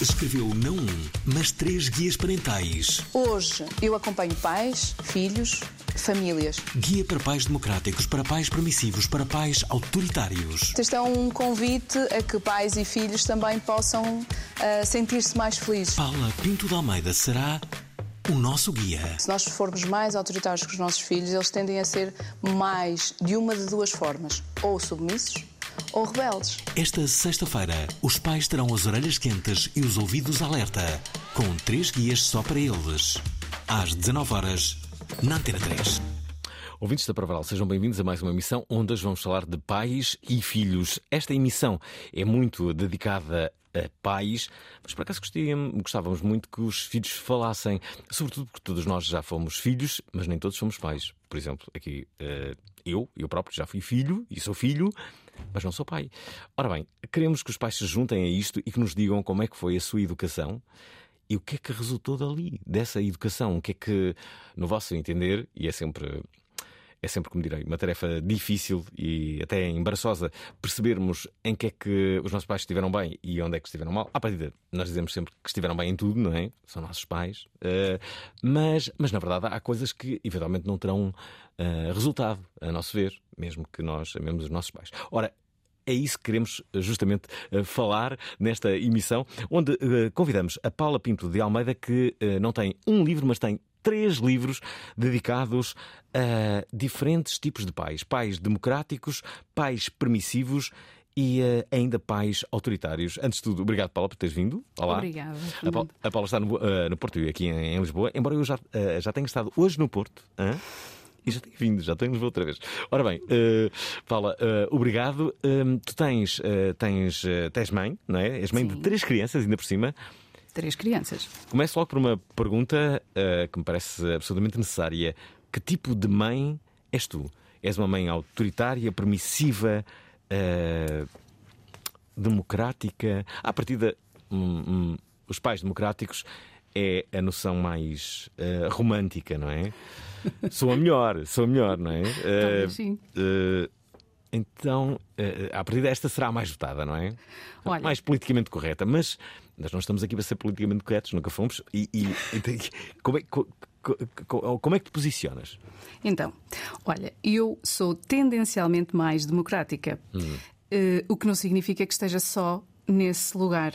Escreveu não um, mas três guias parentais. Hoje eu acompanho pais, filhos, famílias. Guia para pais democráticos, para pais permissivos, para pais autoritários. Este é um convite a que pais e filhos também possam ah, sentir-se mais felizes. Paula Pinto de Almeida será o nosso guia. Se nós formos mais autoritários com os nossos filhos, eles tendem a ser mais de uma de duas formas: ou submissos ou rebeldes. Esta sexta-feira, os pais terão as orelhas quentes e os ouvidos alerta, com três guias só para eles. Às 19 horas, na Antena 3. Ouvintes da Provaral, sejam bem-vindos a mais uma emissão onde hoje vamos falar de pais e filhos. Esta emissão é muito dedicada a pais, mas por acaso gostávamos muito que os filhos falassem, sobretudo porque todos nós já fomos filhos, mas nem todos somos pais. Por exemplo, aqui eh, eu, eu próprio já fui filho e sou filho, mas não sou pai. Ora bem, queremos que os pais se juntem a isto e que nos digam como é que foi a sua educação e o que é que resultou dali, dessa educação. O que é que, no vosso entender, e é sempre é sempre, como direi, uma tarefa difícil e até embaraçosa percebermos em que é que os nossos pais estiveram bem e onde é que estiveram mal. À partida, nós dizemos sempre que estiveram bem em tudo, não é? São nossos pais. Eh, mas, mas, na verdade, há coisas que eventualmente não terão eh, resultado, a nosso ver, mesmo que nós amemos os nossos pais. Ora, é isso que queremos eh, justamente falar nesta emissão, onde convidamos a Paula Pinto de Almeida, que não tem um livro, mas tem três livros dedicados a diferentes tipos de pais: pais democráticos, pais permissivos e eh, ainda pais autoritários. Antes de tudo, obrigado, Paula, por teres vindo. Olá. Obrigada, A. Paula, a Paula está no, eh, no Porto e aqui em, em Lisboa, embora eu já, eh, já tenha estado hoje no Porto. E já tenho vindo, já tenho Lisboa outra vez. Ora bem, Paula, obrigado. Hum, tu tens, tens, tens mãe, não é? És mãe de Sim. três crianças, ainda por cima. Três crianças. Começo logo por uma pergunta eh, que me parece absolutamente necessária. Que tipo de mãe és tu? És uma mãe autoritária, permissiva, eh, democrática? À partida, hum, hum, os pais democráticos é a noção mais eh, romântica, não é? Sou a melhor, sou a melhor, não é? Talvez sim. eh, então, eh, à partida, esta será a mais votada, não é? Olha. Mais politicamente correta. Mas nós não estamos aqui para ser politicamente corretos, nunca fomos. E, e- como, é, co- co- co- como é que te posicionas? Então, olha, eu sou tendencialmente mais democrática, Eh, o que não significa que esteja só nesse lugar.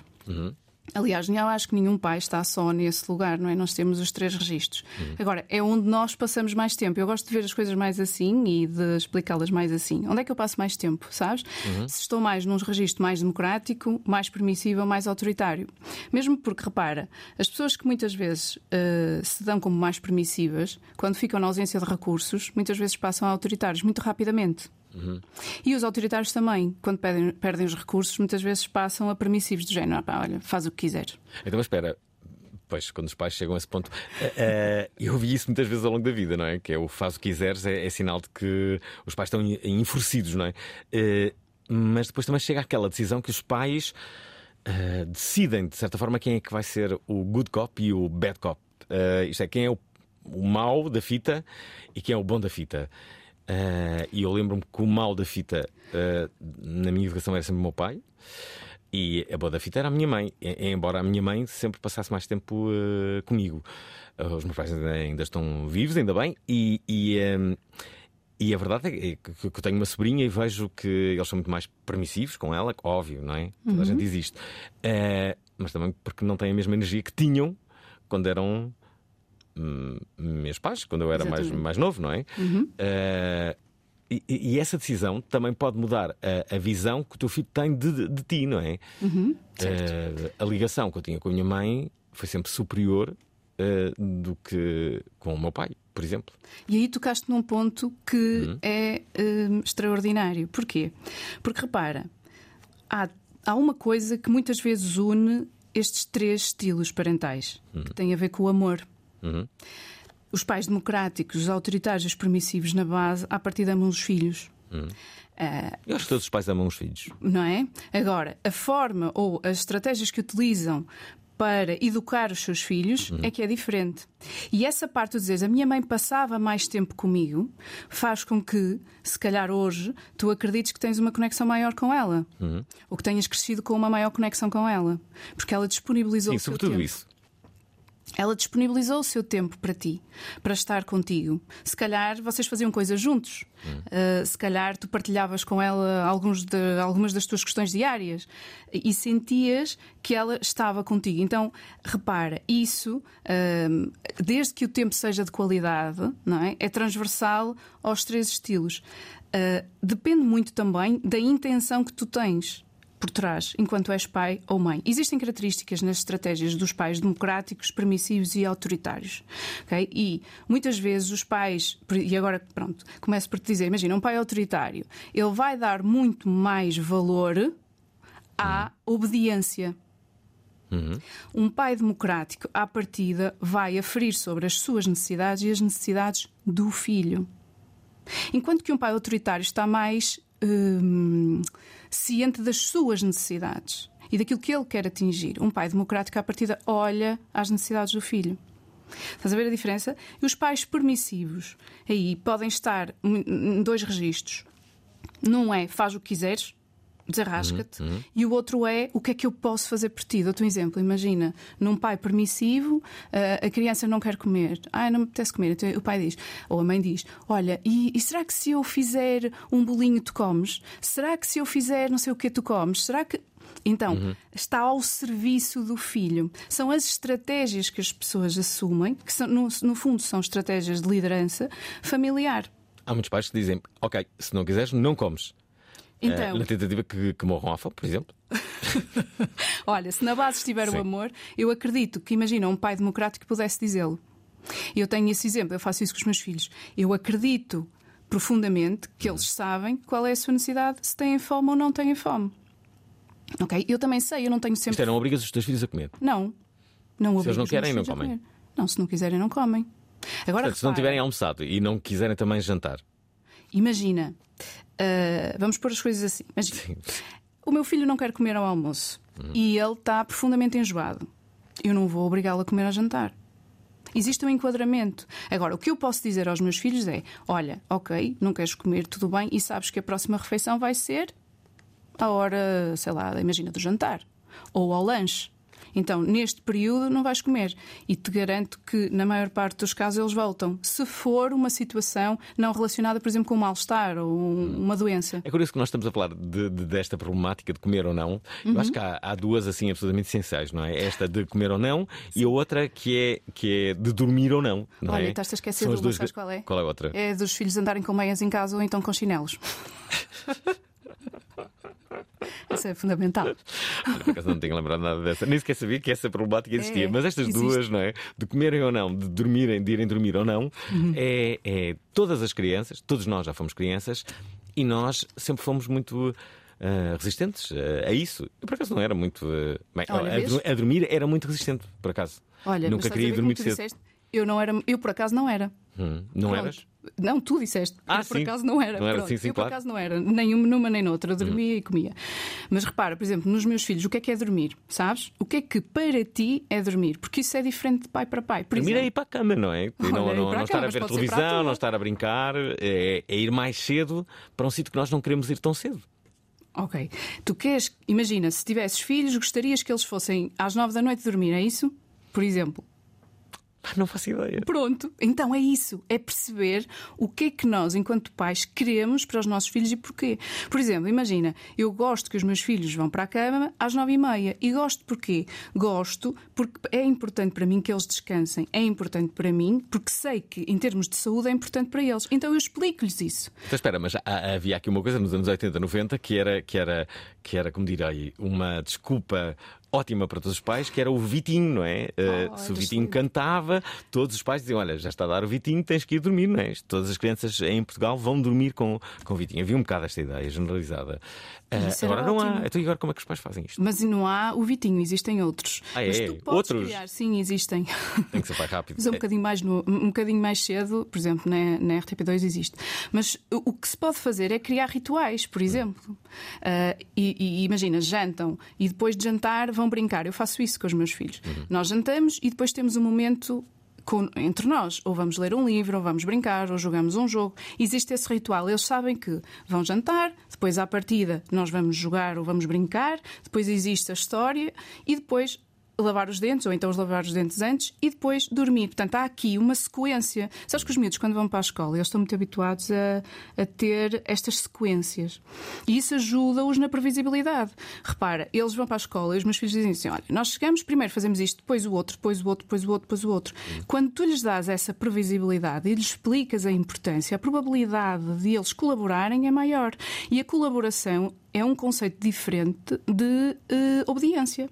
Aliás, eu acho que nenhum pai está só nesse lugar, não é? Nós temos os três registros. Agora, é onde nós passamos mais tempo. Eu gosto de ver as coisas mais assim e de explicá-las mais assim. Onde é que eu passo mais tempo, sabes? Se estou mais num registro mais democrático, mais permissível, mais autoritário. Mesmo porque, repara, as pessoas que muitas vezes eh, se dão como mais permissivas, quando ficam na ausência de recursos, muitas vezes passam a autoritários muito rapidamente. E os autoritários também, quando perdem, perdem os recursos, muitas vezes passam a permissivos do género. "Ah, pá, olha, faz o que quiseres. Então, espera. Pois, quando os pais chegam a esse ponto. eh, eh, eu vi isso muitas vezes ao longo da vida, não é? Que é o faz o que quiseres, é, é sinal de que os pais estão en- enfurecidos, não é? Eh, mas depois também chega aquela decisão que os pais decidem, de certa forma, quem é que vai ser o good cop e o bad cop. Isto é, quem é o, o mau da fita e quem é o bom da fita. Eh, e eu lembro-me que o mau da fita eh, na minha educação era sempre o meu pai. E a boa da fita era a minha mãe, embora a minha mãe sempre passasse mais tempo eh, comigo. Os meus pais ainda, estão vivos, ainda bem, e, e, ehm, e a verdade é que, que eu tenho uma sobrinha e vejo que eles são muito mais permissivos com ela, óbvio, não é? Toda a gente existe. Mas também porque não têm a mesma energia que tinham quando eram meus pais, quando eu era mais, Exatamente. mais novo, não é? Eh, e, e essa decisão também pode mudar a, a visão que o teu filho tem de, de- ti, não é? Eh, a ligação que eu tinha com a minha mãe foi sempre superior eh, do que com o meu pai, por exemplo. E aí tocaste num ponto que é hum, extraordinário. Porquê? Porque repara, há, há uma coisa que muitas vezes une estes três estilos parentais, que tem a ver com o amor. Os pais democráticos, os autoritários, os permissivos na base, à partida amam os filhos. Ah, Eu acho que todos os pais amam os filhos. não é? Agora, a forma ou as estratégias que utilizam para educar os seus filhos é que é diferente. E essa parte de dizeres, a minha mãe passava mais tempo comigo, faz com que, se calhar hoje, tu acredites que tens uma conexão maior com ela. Ou que tenhas crescido com uma maior conexão com ela. Porque ela disponibilizou Sim, o seu sobretudo tempo. isso. Ela disponibilizou o seu tempo para ti, para estar contigo. Se calhar vocês faziam coisas juntos. Uh, se calhar tu partilhavas com ela alguns de- algumas das tuas questões diárias e sentias que ela estava contigo. Então, repara, isso, um, desde que o tempo seja de qualidade, não é? é transversal aos três estilos. Uh, depende muito também da intenção que tu tens por trás, enquanto és pai ou mãe. Existem características nas estratégias dos pais democráticos, permissivos e autoritários. ok? E muitas vezes os pais, e agora pronto, começo por te dizer: imagina, um pai autoritário, ele vai dar muito mais valor à obediência. Um pai democrático, à partida, vai aferir sobre as suas necessidades e as necessidades do filho. Enquanto que um pai autoritário está mais hum, ciente das suas necessidades e daquilo que ele quer atingir. Um pai democrático, à partida, olha às necessidades do filho. Estás a ver a diferença? E os pais permissivos aí podem estar em dois registros. Num é faz o que quiseres, desarrasca-te, e o outro é o que é que eu posso fazer por ti. Dou-te um exemplo. Imagina, num pai permissivo, ah, a criança não quer comer. Ah, não me apetece comer. Então o pai diz, ou a mãe diz: Olha, e, e será que se eu fizer um bolinho tu comes? Será que se eu fizer não sei o que tu comes? Será que. Então, está ao serviço do filho. São as estratégias que as pessoas assumem, que são, no, no fundo são estratégias de liderança familiar. Há muitos pais que dizem: Ok, se não quiseres, não comes. Eh, Então, na tentativa que, que morram à fome, por exemplo. Olha, se na base estiver Sim. o amor, eu acredito que, imagina, um pai democrático pudesse dizê-lo. Eu tenho esse exemplo, eu faço isso com os meus filhos. Eu acredito profundamente que eles sabem qual é a sua necessidade, se têm fome ou não têm fome. Ok? Eu também sei, eu não tenho sempre. Isto é, não obrigas os teus filhos a comer. Não. Não Se eles não querem, não comem. Não, se não quiserem, não comem. Agora, Portanto, se não repara, tiverem almoçado e não quiserem também jantar. Imagina, ah, vamos pôr as coisas assim. Imagina, o meu filho não quer comer ao almoço e ele está profundamente enjoado. Eu não vou obrigá-lo a comer ao jantar. Existe um enquadramento. Agora, o que eu posso dizer aos meus filhos é: olha, ok, não queres comer, tudo bem, e sabes que a próxima refeição vai ser à hora, sei lá, imagina, do jantar ou ao lanche. Então, neste período, não vais comer. E te garanto que, na maior parte dos casos, eles voltam. Se for uma situação não relacionada, por exemplo, com um mal-estar ou um- uma doença. É curioso que nós estamos a falar de- de- desta problemática de comer ou não. Eu acho que há, há duas assim absolutamente essenciais, não é? Esta de comer ou não e a outra que é, que é de dormir ou não. não Olha, é? estás a esquecer São de uma, gra- qual é? Qual é a outra? É dos filhos andarem com meias em casa ou então com chinelos. Isso é fundamental. Por acaso não tenho lembrado nada dessa. Nem sequer sabia que essa problemática existia. É, Mas estas existe. duas, não é? De comerem ou não, de dormirem, de irem dormir ou não, Uhum. é, é todas as crianças, todos nós já fomos crianças e nós sempre fomos muito. ah, resistentes ah, a isso. Eu, por acaso, não era muito. ah, bem, Olha, a, a dormir era muito resistente, por acaso. Olha, Nunca queria dormir cedo. disseste? Eu não era, eu por acaso não era. Hum, não Pronto. eras? Não, tu disseste. Ah, eu por acaso não era. Não era, Pronto, sim, sim, eu claro. por acaso não era. Nem numa nem noutra. Eu dormia e comia. Mas repara, por exemplo, nos meus filhos, o que é que é dormir? Sabes? O que é que para ti é dormir? Porque isso é diferente de pai para pai. Por Dormir é exemplo, ir para a cama, não é? Não, não, a não estar cama, a ver a televisão, tua. não estar a brincar, é, é ir mais cedo para um sítio que nós não queremos ir tão cedo. Ok. Tu queres, imagina, se tivesses filhos, gostarias que eles fossem às nove da noite dormir, é isso? Por exemplo. Ah, Não faço ideia. Pronto, então é isso, é perceber o que é que nós, enquanto pais, queremos para os nossos filhos e porquê. Por exemplo, imagina, eu gosto que os meus filhos vão para a cama às nove e meia e gosto porquê? Gosto porque é importante para mim que eles descansem, é importante para mim porque sei que em termos de saúde é importante para eles. Então eu explico-lhes isso. Então espera, mas há- havia aqui uma coisa nos anos 80, 90 que era, que era, que era como direi, uma desculpa ótima para todos os pais, que era o Vitinho, não é? Oh, se o era Vitinho cantava, todos os pais diziam: Olha, já está a dar o Vitinho, tens que ir dormir, não é? Todas as crianças em Portugal vão dormir com, com o Vitinho. Havia um bocado esta ideia generalizada. Era agora não há. ótimo. Então e agora como é que os pais fazem isto? Mas não há o Vitinho, existem outros. Ah, Mas é? tu podes Outros? criar, sim, existem. Tem que ser pai rápido. Mas é um bocadinho mais, no- um bocadinho mais cedo, por exemplo, na, na RTP2 existe. Mas o, o que se pode fazer é criar rituais, por exemplo. Ah, e, e imagina, jantam e depois de jantar vão brincar. Eu faço isso com os meus filhos. Nós jantamos e depois temos um momento. com- entre nós, ou vamos ler um livro, ou vamos brincar, ou jogamos um jogo. Existe esse ritual. Eles sabem que vão jantar, depois à partida nós vamos jogar ou vamos brincar, depois existe a história e depois lavar os dentes, ou então os lavar os dentes antes, e depois dormir. Portanto, há aqui uma sequência. Sabes que os miúdos, quando vão para a escola, eles estão muito habituados a, a ter estas sequências. E isso ajuda-os na previsibilidade. Repara, eles vão para a escola e os meus filhos dizem assim: olha, nós chegamos, primeiro fazemos isto, depois o outro, depois o outro, depois o outro, depois o outro. Quando tu lhes dás essa previsibilidade e lhes explicas a importância, a probabilidade de eles colaborarem é maior. E a colaboração é um conceito diferente de eh, obediência.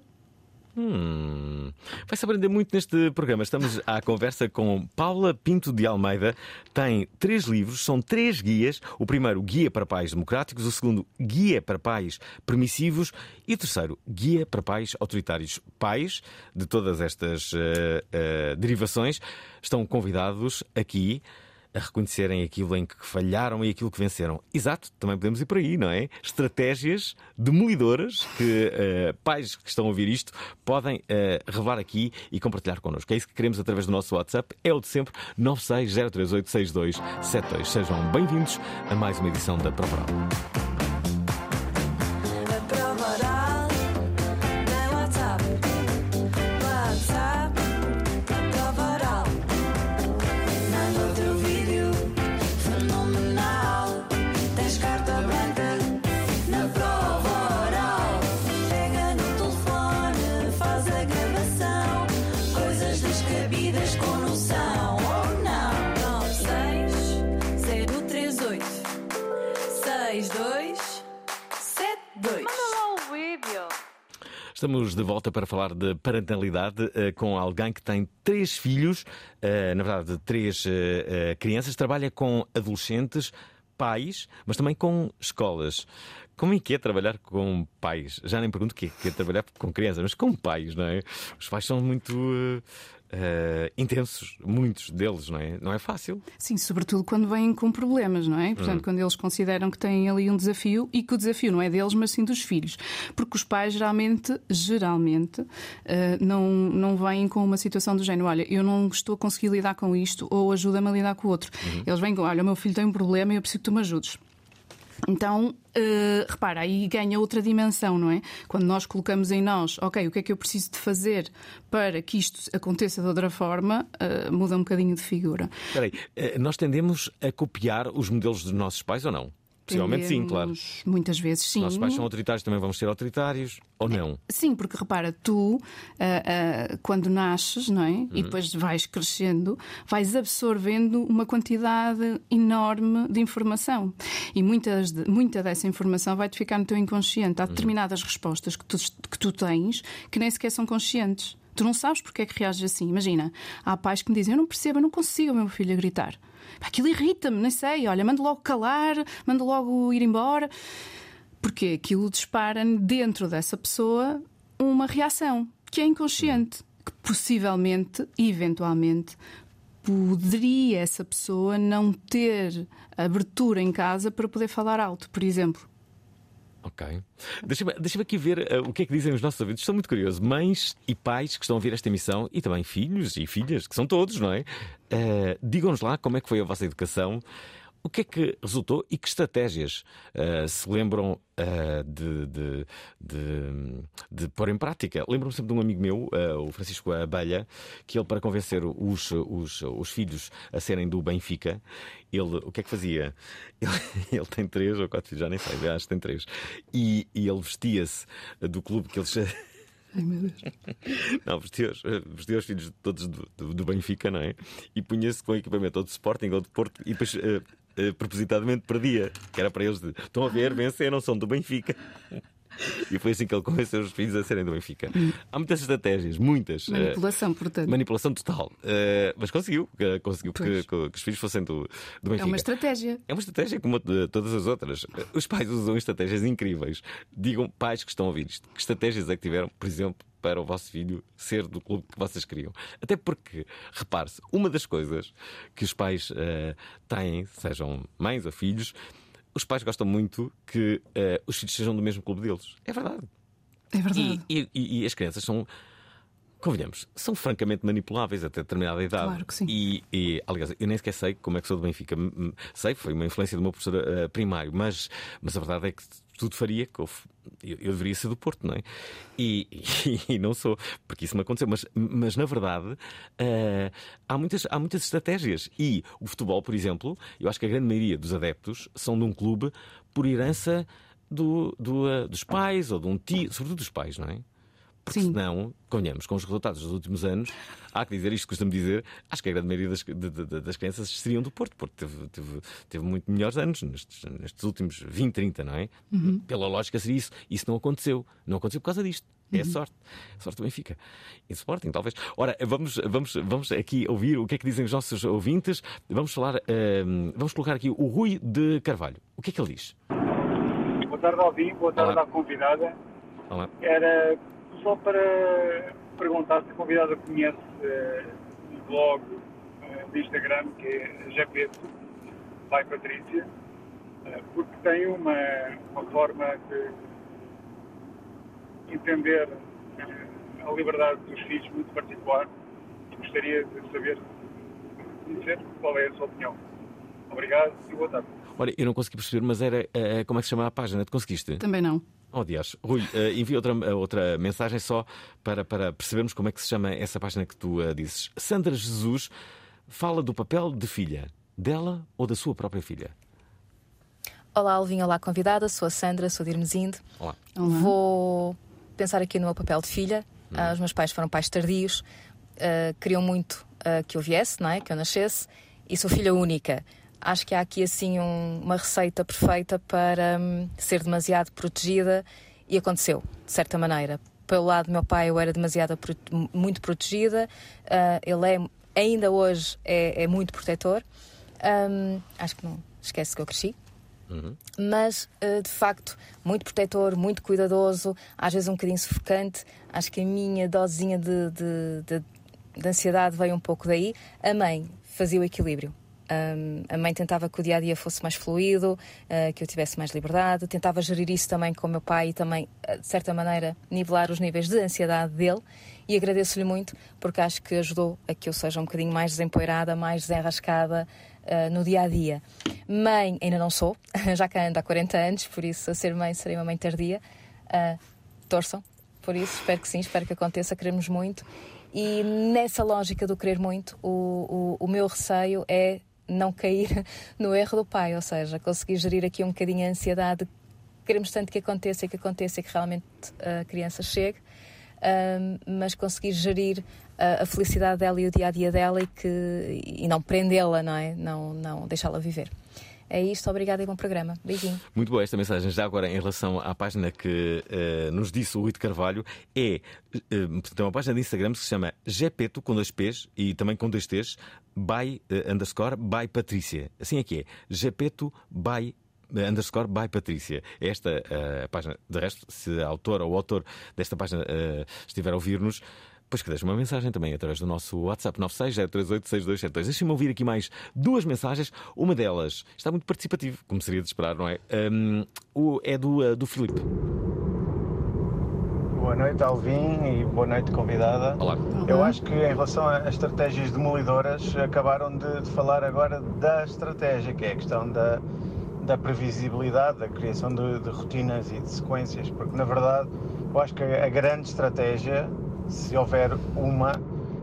Hum, vai-se aprender muito neste programa. Estamos à conversa com Paula Pinto de Almeida. Tem três livros, são três guias. O primeiro, Guia para Pais Democráticos. O segundo, Guia para Pais Permissivos. E o terceiro, Guia para Pais Autoritários. Pais de todas estas eh, eh, derivações estão convidados aqui a reconhecerem aquilo em que falharam e aquilo que venceram. Exato, também podemos ir por aí, não é? Estratégias demolidoras que eh, pais que estão a ouvir isto podem eh, revelar aqui e compartilhar connosco. É isso que queremos através do nosso WhatsApp, é o de sempre, 960386272. Sejam bem-vindos a mais uma edição da Prova Estamos de volta para falar de parentalidade eh, com alguém que tem três filhos, eh, na verdade, três eh, crianças, trabalha com adolescentes, pais, mas também com escolas. Como é que é trabalhar com pais? Já nem pergunto o que é, que é trabalhar com crianças, mas com pais, não é? Os pais são muito eh, intensos, muitos deles, não é? Não é fácil. Sim, sobretudo quando vêm com problemas, não é? Portanto, quando eles consideram que têm ali um desafio e que o desafio não é deles, mas sim dos filhos. Porque os pais geralmente, geralmente, eh, não, não vêm com uma situação do género, olha, eu não estou a conseguir lidar com isto ou ajuda-me a lidar com o outro. Eles vêm com, olha, o meu filho tem um problema e eu preciso que tu me ajudes. Então, eh, repara, aí ganha outra dimensão, não é? Quando nós colocamos em nós, ok, o que é que eu preciso de fazer para que isto aconteça de outra forma, eh, muda um bocadinho de figura. Espera aí, eh, nós tendemos a copiar os modelos dos nossos pais ou não? Possivelmente sim, claro. Muitas vezes sim. Nossos pais são autoritários, também vamos ser autoritários ou não? Sim, porque repara, tu, ah, ah, quando nasces, não é? Uhum. E depois vais crescendo, vais absorvendo uma quantidade enorme de informação. E muitas de- muita dessa informação vai-te ficar no teu inconsciente. Uhum. Há determinadas respostas que tu, que tu tens que nem sequer são conscientes. Tu não sabes porque é que reages assim. Imagina, há pais que me dizem: Eu não percebo, eu não consigo o meu filho a gritar. Aquilo irrita-me, nem sei. Olha, mando logo calar, mando logo ir embora. Porque aquilo dispara dentro dessa pessoa uma reação que é inconsciente, que possivelmente, eventualmente, poderia essa pessoa não ter abertura em casa para poder falar alto, por exemplo. Ok. Deixa-me deixa aqui ver eh, o que é que dizem os nossos ouvintes. Estou muito curioso. Mães e pais que estão a ver esta emissão e também filhos e filhas, que são todos, não é? Eh, Digam-nos lá como é que foi a vossa educação. O que é que resultou e que estratégias uh, se lembram uh, de, de, de, de, pôr em prática? Lembro-me sempre de um amigo meu, uh, o Francisco Abelha, que ele, para convencer os, os, os filhos a serem do Benfica, ele, o que é que fazia? Ele, ele tem três ou quatro filhos, já nem sei, acho que tem três. E, e ele vestia-se do clube que eles. Ai meu Deus. Não, vestia os, vestia os filhos todos do, do, do Benfica, não é? E punha-se com equipamento ou de Sporting ou de Porto e depois. Uh, propositadamente perdia, que era para eles de, estão a ver, venceram, são do Benfica. E foi assim que ele convenceu os filhos a serem do Benfica. Há muitas estratégias, muitas. Manipulação, portanto. Manipulação total. Uh, mas conseguiu, conseguiu que, que, os filhos fossem do, do Benfica. É uma estratégia. É uma estratégia como de todas as outras. Os pais usam estratégias incríveis. Digam, pais que estão a ouvir isto, que estratégias é que tiveram, por exemplo, para o vosso filho ser do clube que vocês queriam. Até porque, repare-se, uma das coisas que os pais uh, têm, sejam mães ou filhos, os pais gostam muito que uh, os filhos sejam do mesmo clube deles. É verdade. É verdade. E, e, e, as crianças são, convenhamos, são francamente manipuláveis até determinada idade. Claro que sim. E, e, aliás, eu nem sequer sei como é que sou do Benfica. Sei, foi uma influência do meu professor uh, primário, mas, mas a verdade é que tudo faria que eu, eu, deveria ser do Porto, não é? E, e, e, não sou, porque isso me aconteceu. Mas, mas na verdade, uh, há, muitas, há muitas estratégias. E o futebol, por exemplo, eu acho que a grande maioria dos adeptos são de um clube por herança do, do, uh, dos pais ou de um tio, sobretudo dos pais, não é? Porque Sim. senão, convenhamos, com os resultados dos últimos anos, há que dizer isto, costumo dizer, acho que a grande maioria das, de, de, das crianças seriam do Porto. Porto teve, teve, teve muito melhores anos nestes, nestes, últimos 20, 30, não é? Uhum. Pela lógica seria isso. Isso não aconteceu. Não aconteceu por causa disto. É Uhum. sorte. Sorte também fica. E Sporting, talvez. Ora, vamos, vamos, vamos aqui ouvir o que é que dizem os nossos ouvintes. Vamos falar, uh, vamos colocar aqui o Rui de Carvalho. O que é que ele diz? Boa tarde ao vivo, boa tarde Olá. à convidada. Olá. Era só para perguntar se a convidada conhece eh, um blog de Instagram que é Japeto, by Patrícia, eh, porque tem uma, uma forma de entender eh, a liberdade dos filhos muito particular e gostaria de saber, conhecer qual é a sua opinião. Obrigado e boa tarde. Olha, eu não consegui perceber, mas era uh, como é que se chama a página? Te conseguiste? Também não. Oh, Dias. Rui, uh, envia outra, uh, outra mensagem só para, para percebermos como é que se chama essa página que tu uh, dizes. Sandra Jesus fala do papel de filha, dela ou da sua própria filha? Olá, Alvin, olá, convidada. Sou a Sandra, sou de Irmesinde. Olá. Olá. Vou pensar aqui no meu papel de filha. Ah, os meus pais foram pais tardios, ah, queriam muito ah, que eu viesse, não é? que eu nascesse, e sou filha única. Acho que há aqui assim um- uma receita perfeita para hum, ser demasiado protegida e aconteceu, de certa maneira. Pelo lado do meu pai, eu era demasiado muito protegida. Ah, ele é, ainda hoje é, é muito protetor. Hum, acho que não esquece que eu cresci mas eh, de facto muito protetor, muito cuidadoso, às vezes um bocadinho sufocante. Acho que a minha dosezinha de, de, de- de ansiedade veio um pouco daí. A mãe fazia o equilíbrio. A mãe tentava que o dia a dia fosse mais fluido, eh, que eu tivesse mais liberdade, tentava gerir isso também com o meu pai e também, eh, de certa maneira, nivelar os níveis de ansiedade dele. E agradeço-lhe muito porque acho que ajudou a que eu seja um bocadinho mais desempoeirada, mais desenrascada eh, no dia a dia. Mãe, ainda não sou, já cá ando há 40 anos, por isso, a ser mãe, serei uma mãe tardia. Ah, torçam, por isso, espero que sim, espero que aconteça, queremos muito. E nessa lógica do querer muito, o, o, o meu receio é não cair no erro do pai, ou seja, conseguir gerir aqui um bocadinho a ansiedade. Queremos tanto que aconteça que aconteça que realmente a criança chegue, mas conseguir gerir a, a felicidade dela e o dia a dia dela e, que, e não prendê-la, não é? Não, não deixá-la viver. É isto, obrigada e bom programa. Beijinho. Muito boa esta mensagem. Já agora, em relação à página que eh, nos disse o Rui de Carvalho, é, eh, portanto, é uma página de Instagram que se chama Gepeto, com dois P's e também com dois T's, by eh, underscore by Patrícia. Assim é que é. Gepeto by underscore by Patrícia. É Esta a página, de resto, se a autora ou o autor desta página eh, estiver a ouvir-nos, Pois que deixe uma mensagem também através do nosso WhatsApp 960386272. Deixem-me ouvir aqui mais duas mensagens. Uma delas está muito participativo, como seria de esperar, não é? O, é do, uh, do Filipe. Boa noite, Alvin, e boa noite, convidada. Olá. Eu acho que em relação a estratégias demolidoras, acabaram de, de falar agora da estratégia, que é a questão da, da previsibilidade, da criação de, de rotinas e de sequências, porque na verdade eu acho que a grande estratégia, se houver uma,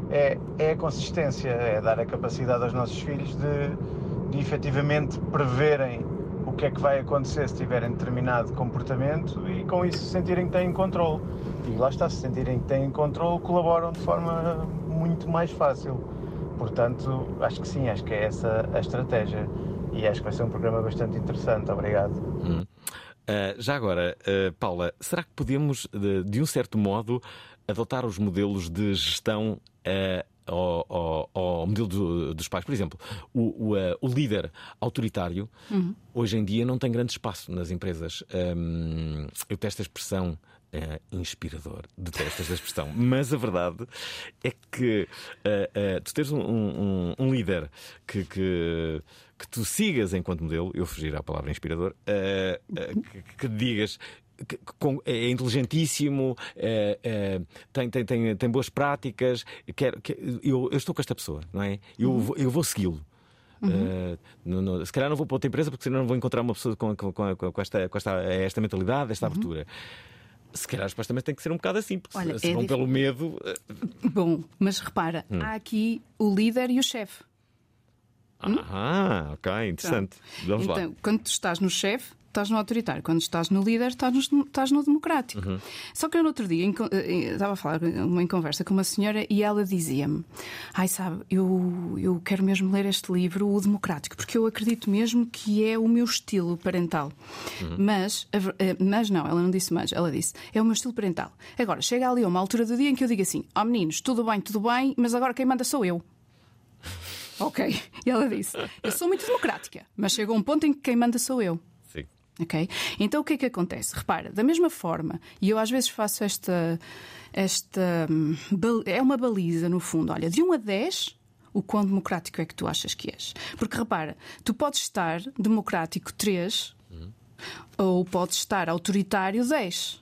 é, é a consistência, é dar a capacidade aos nossos filhos de, de efetivamente preverem o que é que vai acontecer se tiverem determinado comportamento e com isso sentirem que têm controle. E lá está, se sentirem que têm controle, colaboram de forma muito mais fácil. Portanto, acho que sim, acho que é essa a estratégia. E acho que vai ser um programa bastante interessante. Obrigado. Hum. Ah, já agora, ah, Paula, será que podemos, de, de um certo modo, adotar os modelos de gestão ah, ao, ao- ao modelo do- dos pais? Por exemplo, o, o, ah, o líder autoritário Uhum. hoje em dia não tem grande espaço nas empresas. Hum, eu testo a expressão. ah, inspirador, detesto esta expressão, mas a verdade é que ah, tu teres um, um- um líder que, que, que tu sigas enquanto modelo, eu fugir à palavra inspirador, que, que digas é inteligentíssimo, é- é- tem, tem, tem, tem boas práticas, quero, eu, eu estou com esta pessoa, não é? Eu, Uhum. vou- eu vou segui-lo. Uh, não- não- se calhar não vou para outra empresa porque senão não vou encontrar uma pessoa com, com, com, com esta, com esta, esta mentalidade, esta abertura. Se calhar as supostamente tem que ser um bocado assim, porque Uhum. Olha, se, se é vão dif- pelo medo. uh, Bom, mas repara, Hum. há aqui o líder e o chefe. Ah, ok, interessante. Vamos então, lá. quando tu estás no chefe, estás no autoritário. Quando estás no líder, estás no, estás no democrático. Uhum. Só que eu no outro dia em co- eh, estava a falar uma em conversa com uma senhora e ela dizia-me: Ai, sabe, eu, eu quero mesmo ler este livro, O Democrático, porque eu acredito mesmo que é o meu estilo parental. Mas, a ver- eh, mas não, ela não disse mas, ela disse: É o meu estilo parental. Agora, chega ali a uma altura do dia em que eu digo assim: Ó meninos, tudo bem, tudo bem, mas agora quem manda sou eu. Ok. E ela disse: Eu sou muito democrática, mas chegou um ponto em que quem manda sou eu. Então o que é que acontece? Repara, da mesma forma, e eu às vezes faço esta. esta hum, é uma baliza, no fundo. Olha, de 1 a 10, o quão democrático é que tu achas que és? Porque repara, tu podes estar democrático 3 ou podes estar autoritário 10.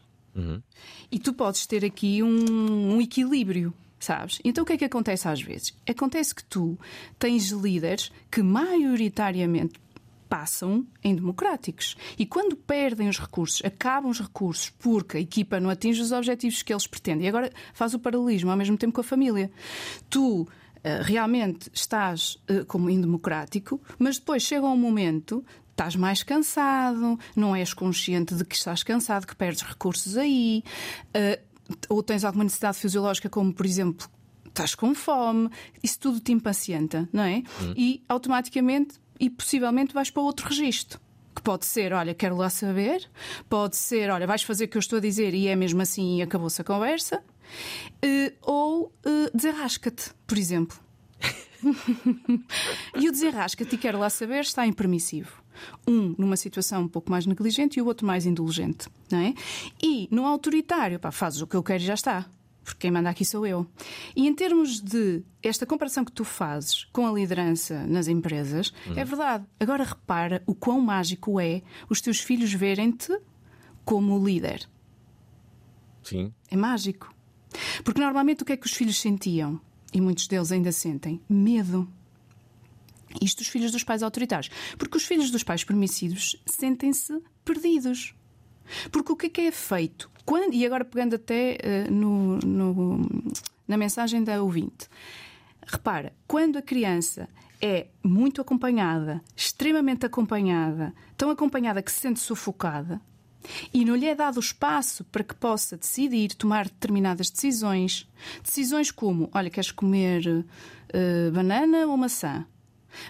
E tu podes ter aqui um, um equilíbrio, sabes? Então o que é que acontece às vezes? Acontece que tu tens líderes que maioritariamente passam em democráticos. E quando perdem os recursos, acabam os recursos porque a equipa não atinge os objetivos que eles pretendem. E agora faz o paralelismo ao mesmo tempo com a família. Tu eh, realmente estás eh, como indemocrático, mas depois chega um momento. Estás mais cansado, não és consciente de que estás cansado, que perdes recursos aí, eh, ou tens alguma necessidade fisiológica, como por exemplo estás com fome, isso tudo te impacienta, não é? E automaticamente e possivelmente vais para outro registro. Que pode ser, olha, quero lá saber, pode ser, olha, vais fazer o que eu estou a dizer e é mesmo assim e acabou-se a conversa, Eh, ou eh, desenrasca-te, por exemplo. e o desenrasca-te e quero lá saber está em permissivo. Um numa situação um pouco mais negligente e o outro mais indulgente, não é? E no autoritário, pá, fazes o que eu quero e já está. Porque quem manda aqui sou eu. E em termos de esta comparação que tu fazes com a liderança nas empresas, é verdade. Agora repara o quão mágico é os teus filhos verem-te como líder. Sim. É mágico. Porque normalmente o que é que os filhos sentiam? E muitos deles ainda sentem? Medo. Isto os filhos dos pais autoritários. Porque os filhos dos pais permissivos sentem-se perdidos. Porque o que é que é feito? Quando, e agora pegando até eh, no- no- na mensagem da ouvinte. Repara, quando a criança é muito acompanhada, extremamente acompanhada, tão acompanhada que se sente sufocada, e não lhe é dado espaço para que possa decidir, tomar determinadas decisões. Decisões como: olha, queres comer eh, banana ou maçã?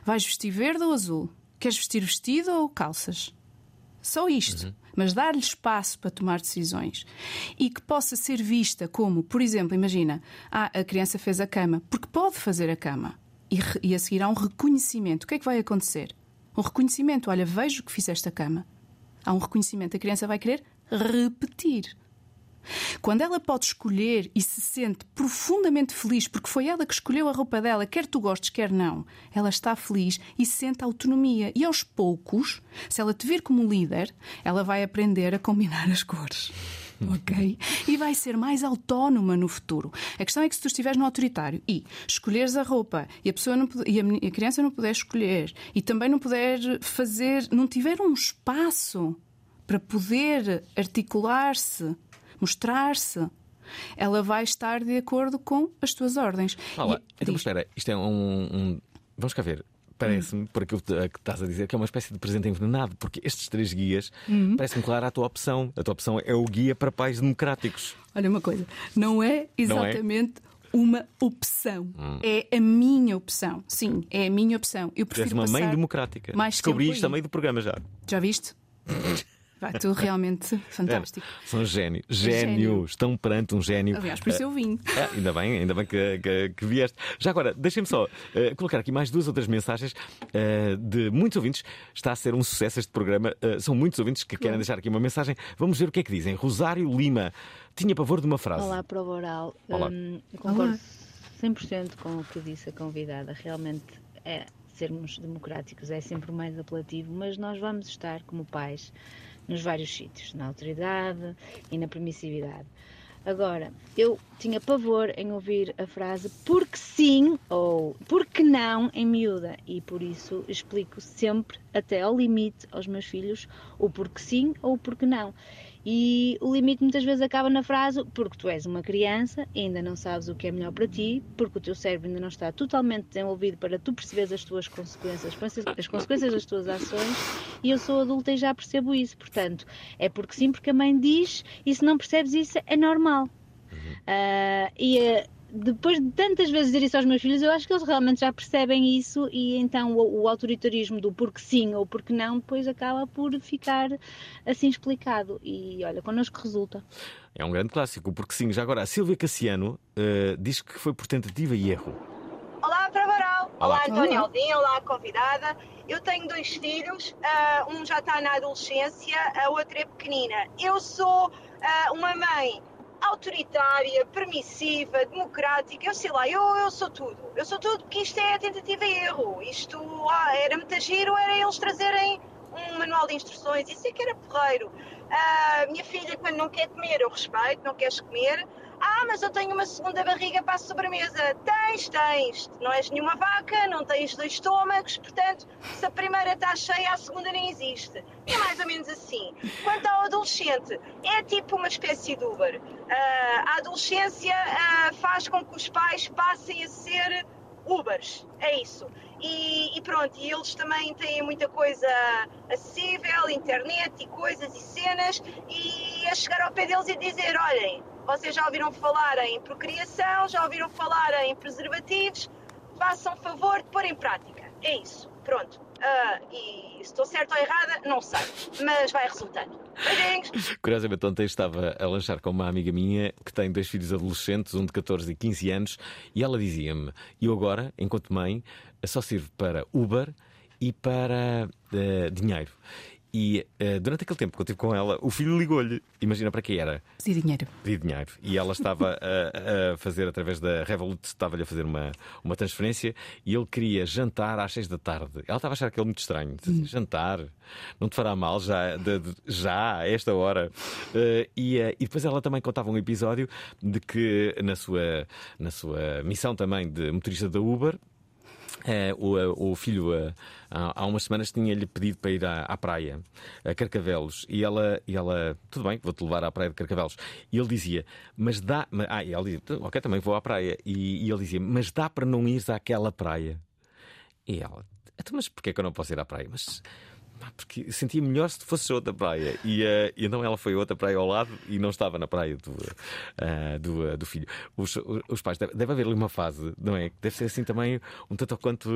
Vais vestir verde ou azul? Queres vestir vestido ou calças? Só isto. Mas dar-lhe espaço para tomar decisões. E que possa ser vista como, por exemplo, imagina, ah, a criança fez a cama, porque pode fazer a cama. E, e a seguir há um reconhecimento. O que é que vai acontecer? Um reconhecimento. Olha, vejo que fizeste a cama. Há um reconhecimento. A criança vai querer repetir. Quando ela pode escolher e se sente profundamente feliz, porque foi ela que escolheu a roupa dela, quer tu gostes, quer não, ela está feliz e sente autonomia. E aos poucos, se ela te vir como líder, ela vai aprender a combinar as cores. ok? E vai ser mais autónoma no futuro. A questão é que se tu estiveres no autoritário e escolheres a roupa e a pessoa não e a criança não puder escolher e também não puder fazer, não tiver um espaço para poder articular-se, mostrar-se, ela vai estar de acordo com as tuas ordens. Fala, E- então diz. espera, isto é um. um- Vamos cá ver. Parece-me, por aquilo que estás a dizer, que é uma espécie de presente envenenado, porque estes três guias Uhum. parece-me claro a tua opção. A tua opção é o guia para pais democráticos. Olha uma coisa, não é Não é? exatamente uma opção. Hum. É a minha opção. Sim, é a minha opção. Eu prefiro uma mãe democrática. mais Descobri isto a meio do programa já. Já viste? Vai, tu realmente fantástico. É, são gênios. Gênio. Gênio. Estão perante um gênio. Aliás, por isso eu vim. Ah, ainda bem, ainda bem que, que- que vieste. Já agora, deixem-me só eh, colocar aqui mais duas outras mensagens eh, de muitos ouvintes. Está a ser um sucesso este programa. Eh, são muitos ouvintes que querem deixar aqui uma mensagem. Vamos ver o que é que dizem. Rosário Lima tinha pavor de uma frase. Olá, Prova Oral. Olá. Hum, eu concordo 100% com o que disse a convidada. Realmente é sermos democráticos é sempre mais apelativo, mas nós vamos estar como pais nos vários sítios, na autoridade e na permissividade. Agora, eu tinha pavor em ouvir a frase porque sim ou porque não em miúda e por isso explico sempre até ao limite aos meus filhos o porque sim ou o porque não. E o limite muitas vezes acaba na frase porque tu és uma criança e ainda não sabes o que é melhor para ti, porque o teu cérebro ainda não está totalmente desenvolvido para tu perceberes as tuas consequências, as consequências das tuas ações, e eu sou adulta e já percebo isso. Portanto, é porque sim, porque a mãe diz, e se não percebes isso, é normal. Ah, e depois de tantas vezes dizer isso aos meus filhos, eu acho que eles realmente já percebem isso e então o, o autoritarismo do porque sim ou porque não depois acaba por ficar assim explicado. E olha, connosco resulta. É um grande clássico, porque sim. Já agora, a Silvia Cassiano eh, diz que foi por tentativa e erro. Olá, Pravaral. Olá. Olá, António Olá. Aldim. Olá, convidada. Eu tenho dois filhos. ah, um já está na adolescência, a outra é pequenina. Eu sou ah, uma mãe autoritária, permissiva, democrática. Eu sei lá, eu, eu sou tudo. Eu sou tudo porque isto é tentativa e erro. Isto ah, era muito giro, era eles trazerem um manual de instruções. Isso é que era porreiro. Ah, minha filha, quando não quer comer, eu respeito, não queres comer. Ah, mas eu tenho uma segunda barriga para a sobremesa. Tens, tens. Não és nenhuma vaca, não tens dois estômagos, portanto, se a primeira está cheia, a segunda nem existe. É mais ou menos assim. Quanto ao adolescente, é tipo uma espécie de Uber. Ah, a adolescência ah, faz com que os pais passem a ser Ubers. É isso. E, e pronto, e eles também têm muita coisa acessível, internet e coisas e cenas, e é chegar ao pé deles e dizer, olhem, vocês já ouviram falar em procriação, já ouviram falar em preservativos, façam favor de pôr em prática. É isso, pronto. Ah, e estou certa ou errada, não sei, mas vai resultando. Beijinhos! Curiosamente, ontem estava a lanchar com uma amiga minha que tem dois filhos adolescentes, um de 14 e 15 anos, e ela dizia-me: Eu agora, enquanto mãe, só sirvo para Uber e para eh, dinheiro. E eh, durante aquele tempo que eu estive com ela, o filho ligou-lhe. Imagina para que era? Pedir dinheiro. pedir dinheiro. E ela estava a, a fazer, através da Revolut, estava-lhe a fazer uma, uma transferência e ele queria jantar às seis da tarde. Ela estava a achar aquilo muito estranho. Assim, Jantar? Não te fará mal já, de- de- já a esta hora? Eh, e, eh, e depois ela também contava um episódio de que na sua, na sua missão também de motorista da Uber, o, eh, o filho, eh, há umas semanas, tinha-lhe pedido para ir à, à praia, a Carcavelos, e ela, e ela, tudo bem, vou-te levar à praia de Carcavelos. E ele dizia, mas dá. Ah, e ela dizia, ok, também vou à praia. E, e ele dizia, mas dá para não ires àquela praia? E ela, então, mas porquê que eu não posso ir à praia? Mas. Porque sentia melhor se fosse outra praia. E, eh, e então ela foi outra praia ao lado e não estava na praia do, eh, do, eh, do filho. Os, os pais, deve, deve haver ali uma fase, não é? Deve ser assim também um tanto ou quanto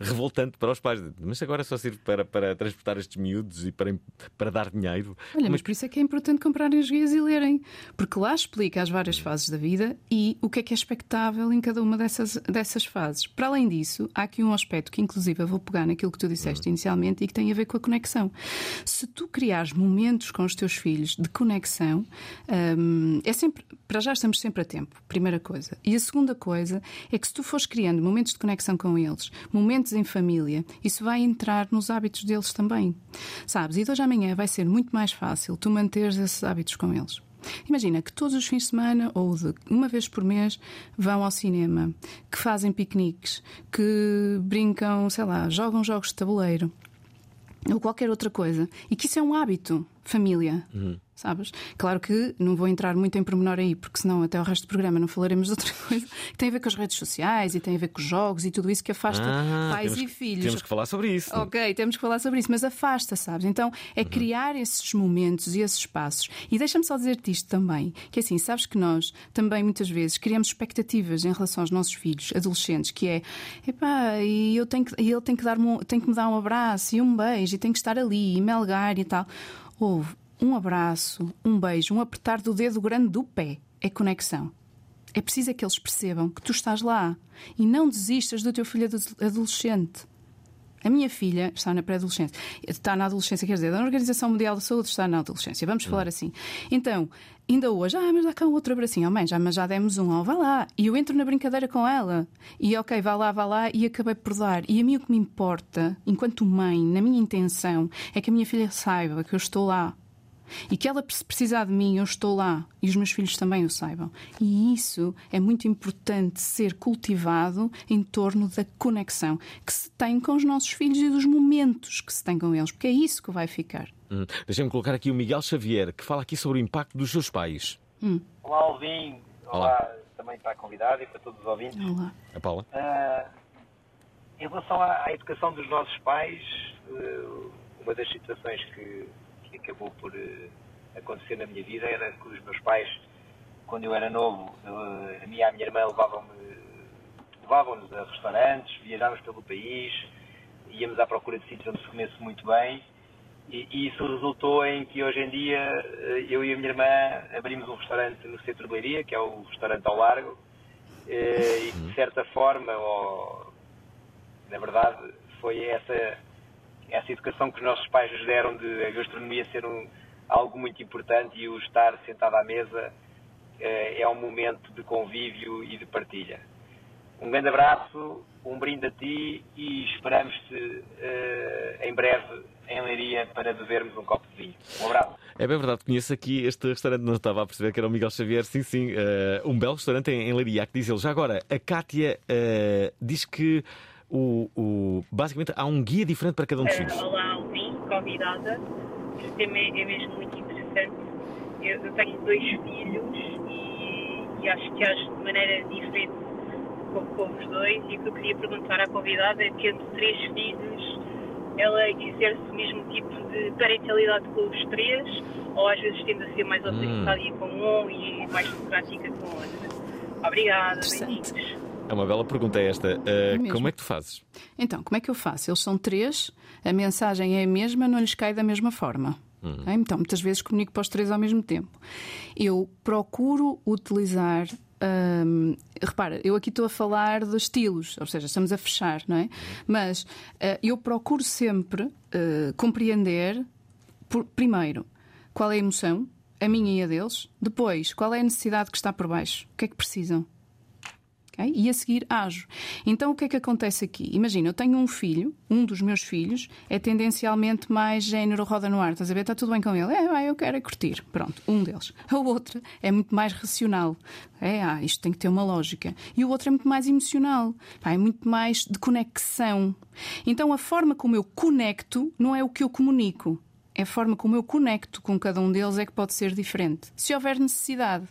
revoltante para os pais. Mas agora só serve para, para transportar estes miúdos e para, para dar dinheiro. Olha, mas por isso é que é importante comprarem os guias e lerem, porque lá explica as várias fases da vida e o que é que é expectável em cada uma dessas, dessas fases. Para além disso, há aqui um aspecto que, inclusive, eu vou pegar naquilo que tu disseste inicialmente e que tem a ver com a conexão. Se tu criares momentos com os teus filhos de conexão, hum, é sempre, para já estamos sempre a tempo, primeira coisa. E a segunda coisa é que se tu fores criando momentos de conexão com eles, momentos em família, isso vai entrar nos hábitos deles também. Sabes? E de hoje amanhã vai ser muito mais fácil tu manteres esses hábitos com eles. Imagina que todos os fins de semana ou de uma vez por mês vão ao cinema, que fazem piqueniques, que brincam, sei lá, jogam jogos de tabuleiro ou qualquer outra coisa. E que isso é um hábito, família. Sabes? Claro que não vou entrar muito em pormenor aí, porque senão até o resto do programa não falaremos de outra coisa que tem a ver com as redes sociais e tem a ver com os jogos e tudo isso que afasta Ah, pais e que- filhos. Temos que falar sobre isso. Ok, temos que falar sobre isso, mas afasta, sabes? Então é criar esses momentos e esses espaços. E deixa-me só dizer-te isto também: que assim, sabes que nós também muitas vezes criamos expectativas em relação aos nossos filhos, adolescentes, que é epá, e eu tenho que, ele tem que, dar tem que me dar um abraço e um beijo e tem que estar ali e melgar e tal. Houve um abraço, um beijo, um apertar do dedo grande do pé. É conexão. É preciso é que eles percebam que tu estás lá e não desistas do teu filho ado- adolescente. A minha filha está na pré-adolescência. Está na adolescência, quer dizer, a Organização Mundial da Saúde está na adolescência. Vamos falar assim. Então, ainda hoje, ah, mas dá cá um outro abracinho. Oh, mãe, já, mas já demos um. Oh, vá lá. E eu entro na brincadeira com ela. E ok, vá lá, vá lá. E acabei por dar. E a mim o que me importa, enquanto mãe, na minha intenção, é que a minha filha saiba que eu estou lá. E que ela, se precisar de mim, eu estou lá. E os meus filhos também o saibam. E isso é muito importante ser cultivado em torno da conexão que se tem com os nossos filhos e dos momentos que se tem com eles, porque é isso que vai ficar. Hum, Deixa-me colocar aqui o Miguel Xavier, que fala aqui sobre o impacto dos seus pais. Olá, Alvin. Olá, também para a convidada e para todos os ouvintes. Olá. A Paula? Ah, em relação à, à educação dos nossos pais, eh, uma das situações que, que acabou por eh, acontecer na minha vida era que os meus pais, quando eu era novo, eh, a minha e a minha irmã levavam-me levavam-nos a restaurantes, viajávamos pelo país, íamos à procura de sítios onde se comesse muito bem. E, e isso resultou em que hoje em dia eh, eu e a minha irmã abrimos um restaurante no centro de Leiria, que é o restaurante ao Largo, e de certa forma, ou, na verdade, foi essa, essa educação que os nossos pais nos deram de a gastronomia ser um, algo muito importante e o estar sentado à mesa eh, é um momento de convívio e de partilha. Um grande abraço, um brinde a ti e esperamos-te eh, em breve em Leiria para bebermos um copo de vinho. Um abraço. É bem verdade, conheço aqui este restaurante, não estava a perceber que era o Miguel Xavier. Sim, sim, eh, um belo restaurante em, em Leiria, que diz ele. Já agora, a Kátia eh, diz que o, o- basicamente há um guia diferente para cada um dos Eh, filhos. Olá, Alvin, convidada. O tema é, é mesmo muito interessante. Eu, eu tenho dois filhos e, e acho que acho de maneira diferente com, com os dois. E o que eu queria perguntar à convidada é que entre três filhos ela exerce o mesmo tipo de parentalidade com os três ou às vezes tende a ser mais autoritária com um e mais democrática com o outro. Obrigada, beijinhos. É uma bela pergunta esta. Mesmo. como é que tu fazes? Então, como é que eu faço? Eles são três, a mensagem é a mesma, não lhes cai da mesma forma. ok? Então, muitas vezes comunico para os três ao mesmo tempo. Eu procuro utilizar. hum, repara, eu aqui estou a falar de estilos, ou seja, estamos a fechar, não é? Mas ah, eu procuro sempre ah, compreender, por- primeiro, qual é a emoção, a minha e a deles, depois, qual é a necessidade que está por baixo, o que é que precisam. Ok? E a seguir ajo. Então o que é que acontece aqui? Imagina, eu tenho um filho, um dos meus filhos é tendencialmente mais género roda no ar, estás a ver? Está tudo bem com ele? É, eu quero é curtir. Pronto, um deles. A outra é muito mais racional. É, ah, isto tem que ter uma lógica. E o outro é muito mais emocional. É muito mais de conexão. Então a forma como eu conecto não é o que eu comunico. É a forma como eu conecto com cada um deles é que pode ser diferente. Se houver necessidade.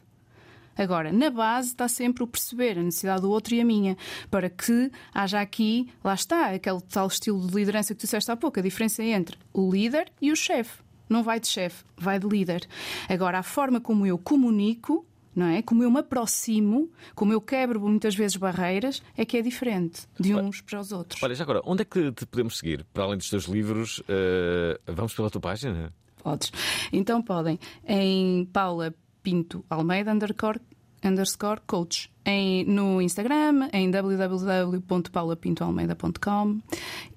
Agora, na base está sempre o perceber a necessidade do outro e a minha, para que haja aqui, lá está, aquele tal estilo de liderança que tu disseste há pouco, a diferença entre o líder e o chefe. Não vai de chefe, vai de líder. Agora, a forma como eu comunico, não é? Como eu me aproximo, como eu quebro muitas vezes barreiras, é que é diferente de uns para os outros. Olha, já agora, onde é que te podemos seguir? Para além dos teus livros, eh, vamos pela tua página? Podes. Então podem em Paula Pinto Almeida underscore, underscore coach em, no Instagram, em www.paulapintoalmeida.com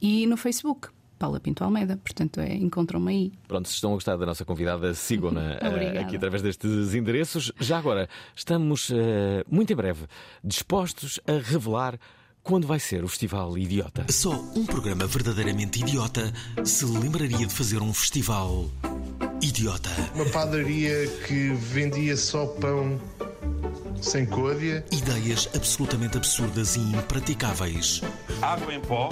e no Facebook. Paula Pinto Almeida, portanto, é, encontram-me aí. Pronto, se estão a gostar da nossa convidada, sigam-na eh, aqui através destes endereços. Já agora, estamos eh, muito em breve dispostos a revelar quando vai ser o Festival Idiota. Só um programa verdadeiramente idiota se lembraria de fazer um festival idiota. Uma padaria que vendia só pão sem côdea. Ideias absolutamente absurdas e impraticáveis. Água em pó.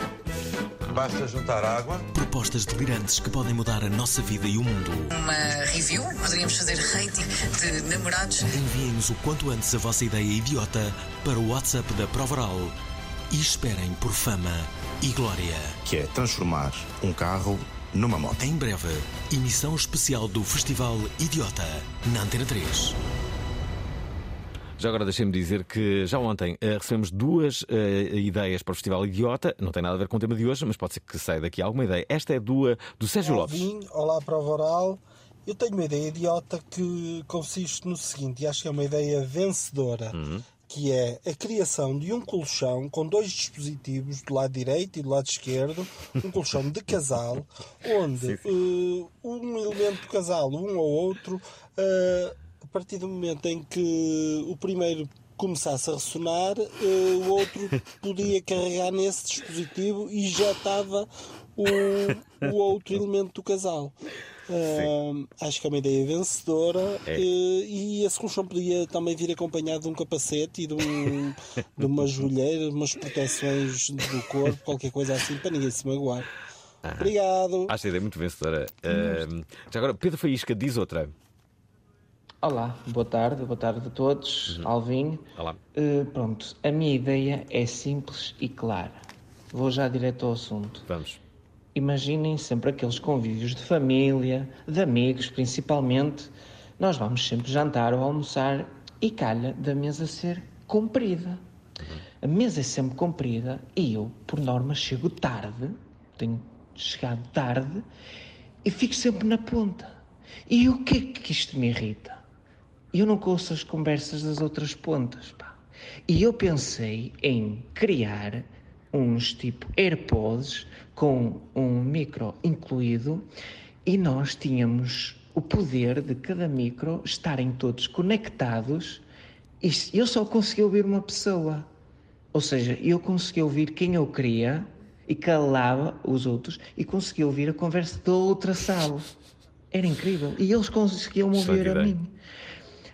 Basta juntar água. Propostas delirantes que podem mudar a nossa vida e o mundo. Uma review, poderíamos fazer rating de namorados. Enviem-nos o quanto antes a vossa ideia idiota para o WhatsApp da Provaral e esperem por fama e glória. Que é transformar um carro numa moto. Em breve, emissão especial do Festival Idiota na Antena 3. Já agora deixem-me dizer que já ontem eh, recebemos duas eh, ideias para o Festival Idiota. Não tem nada a ver com o tema de hoje, mas pode ser que saia daqui alguma ideia. Esta é do, do Sérgio Lopes. Alvin, olá prova oral. Eu tenho uma ideia idiota que consiste no seguinte, e acho que é uma ideia vencedora, que é a criação de um colchão com dois dispositivos do lado direito e do lado esquerdo, um colchão de casal, onde eh, um elemento do casal, um ou outro, eh, a partir do momento em que o primeiro começasse a ressonar, eh, o outro podia carregar nesse dispositivo e já estava o, o outro elemento do casal. Ah, acho que é uma ideia vencedora É. eh, e esse colchão podia também vir acompanhado de um capacete e de, um, de umas joelheiras, umas proteções do corpo, qualquer coisa assim, para ninguém se magoar. Ah. Obrigado. Acho a ideia muito vencedora. Eh, já agora, Pedro Faísca diz outra. Olá, boa tarde, boa tarde a todos. Alvin. Olá. Eh, pronto, a minha ideia é simples e clara. Vou já direto ao assunto. Vamos. Imaginem sempre aqueles convívios de família, de amigos principalmente. Nós vamos sempre jantar ou almoçar e calha da mesa ser comprida. A mesa é sempre comprida e eu, por norma, chego tarde, tenho chegado tarde e fico sempre na ponta. E o que é que isto me irrita? Eu não ouço as conversas das outras pontas, pá. E eu pensei em criar uns tipo AirPods com um micro incluído e nós tínhamos o poder de cada micro estarem todos conectados e eu só conseguia ouvir uma pessoa. Ou seja, eu conseguia ouvir quem eu queria e calava os outros e conseguia ouvir a conversa da outra sala. Era incrível. E eles conseguiam ouvir a mim.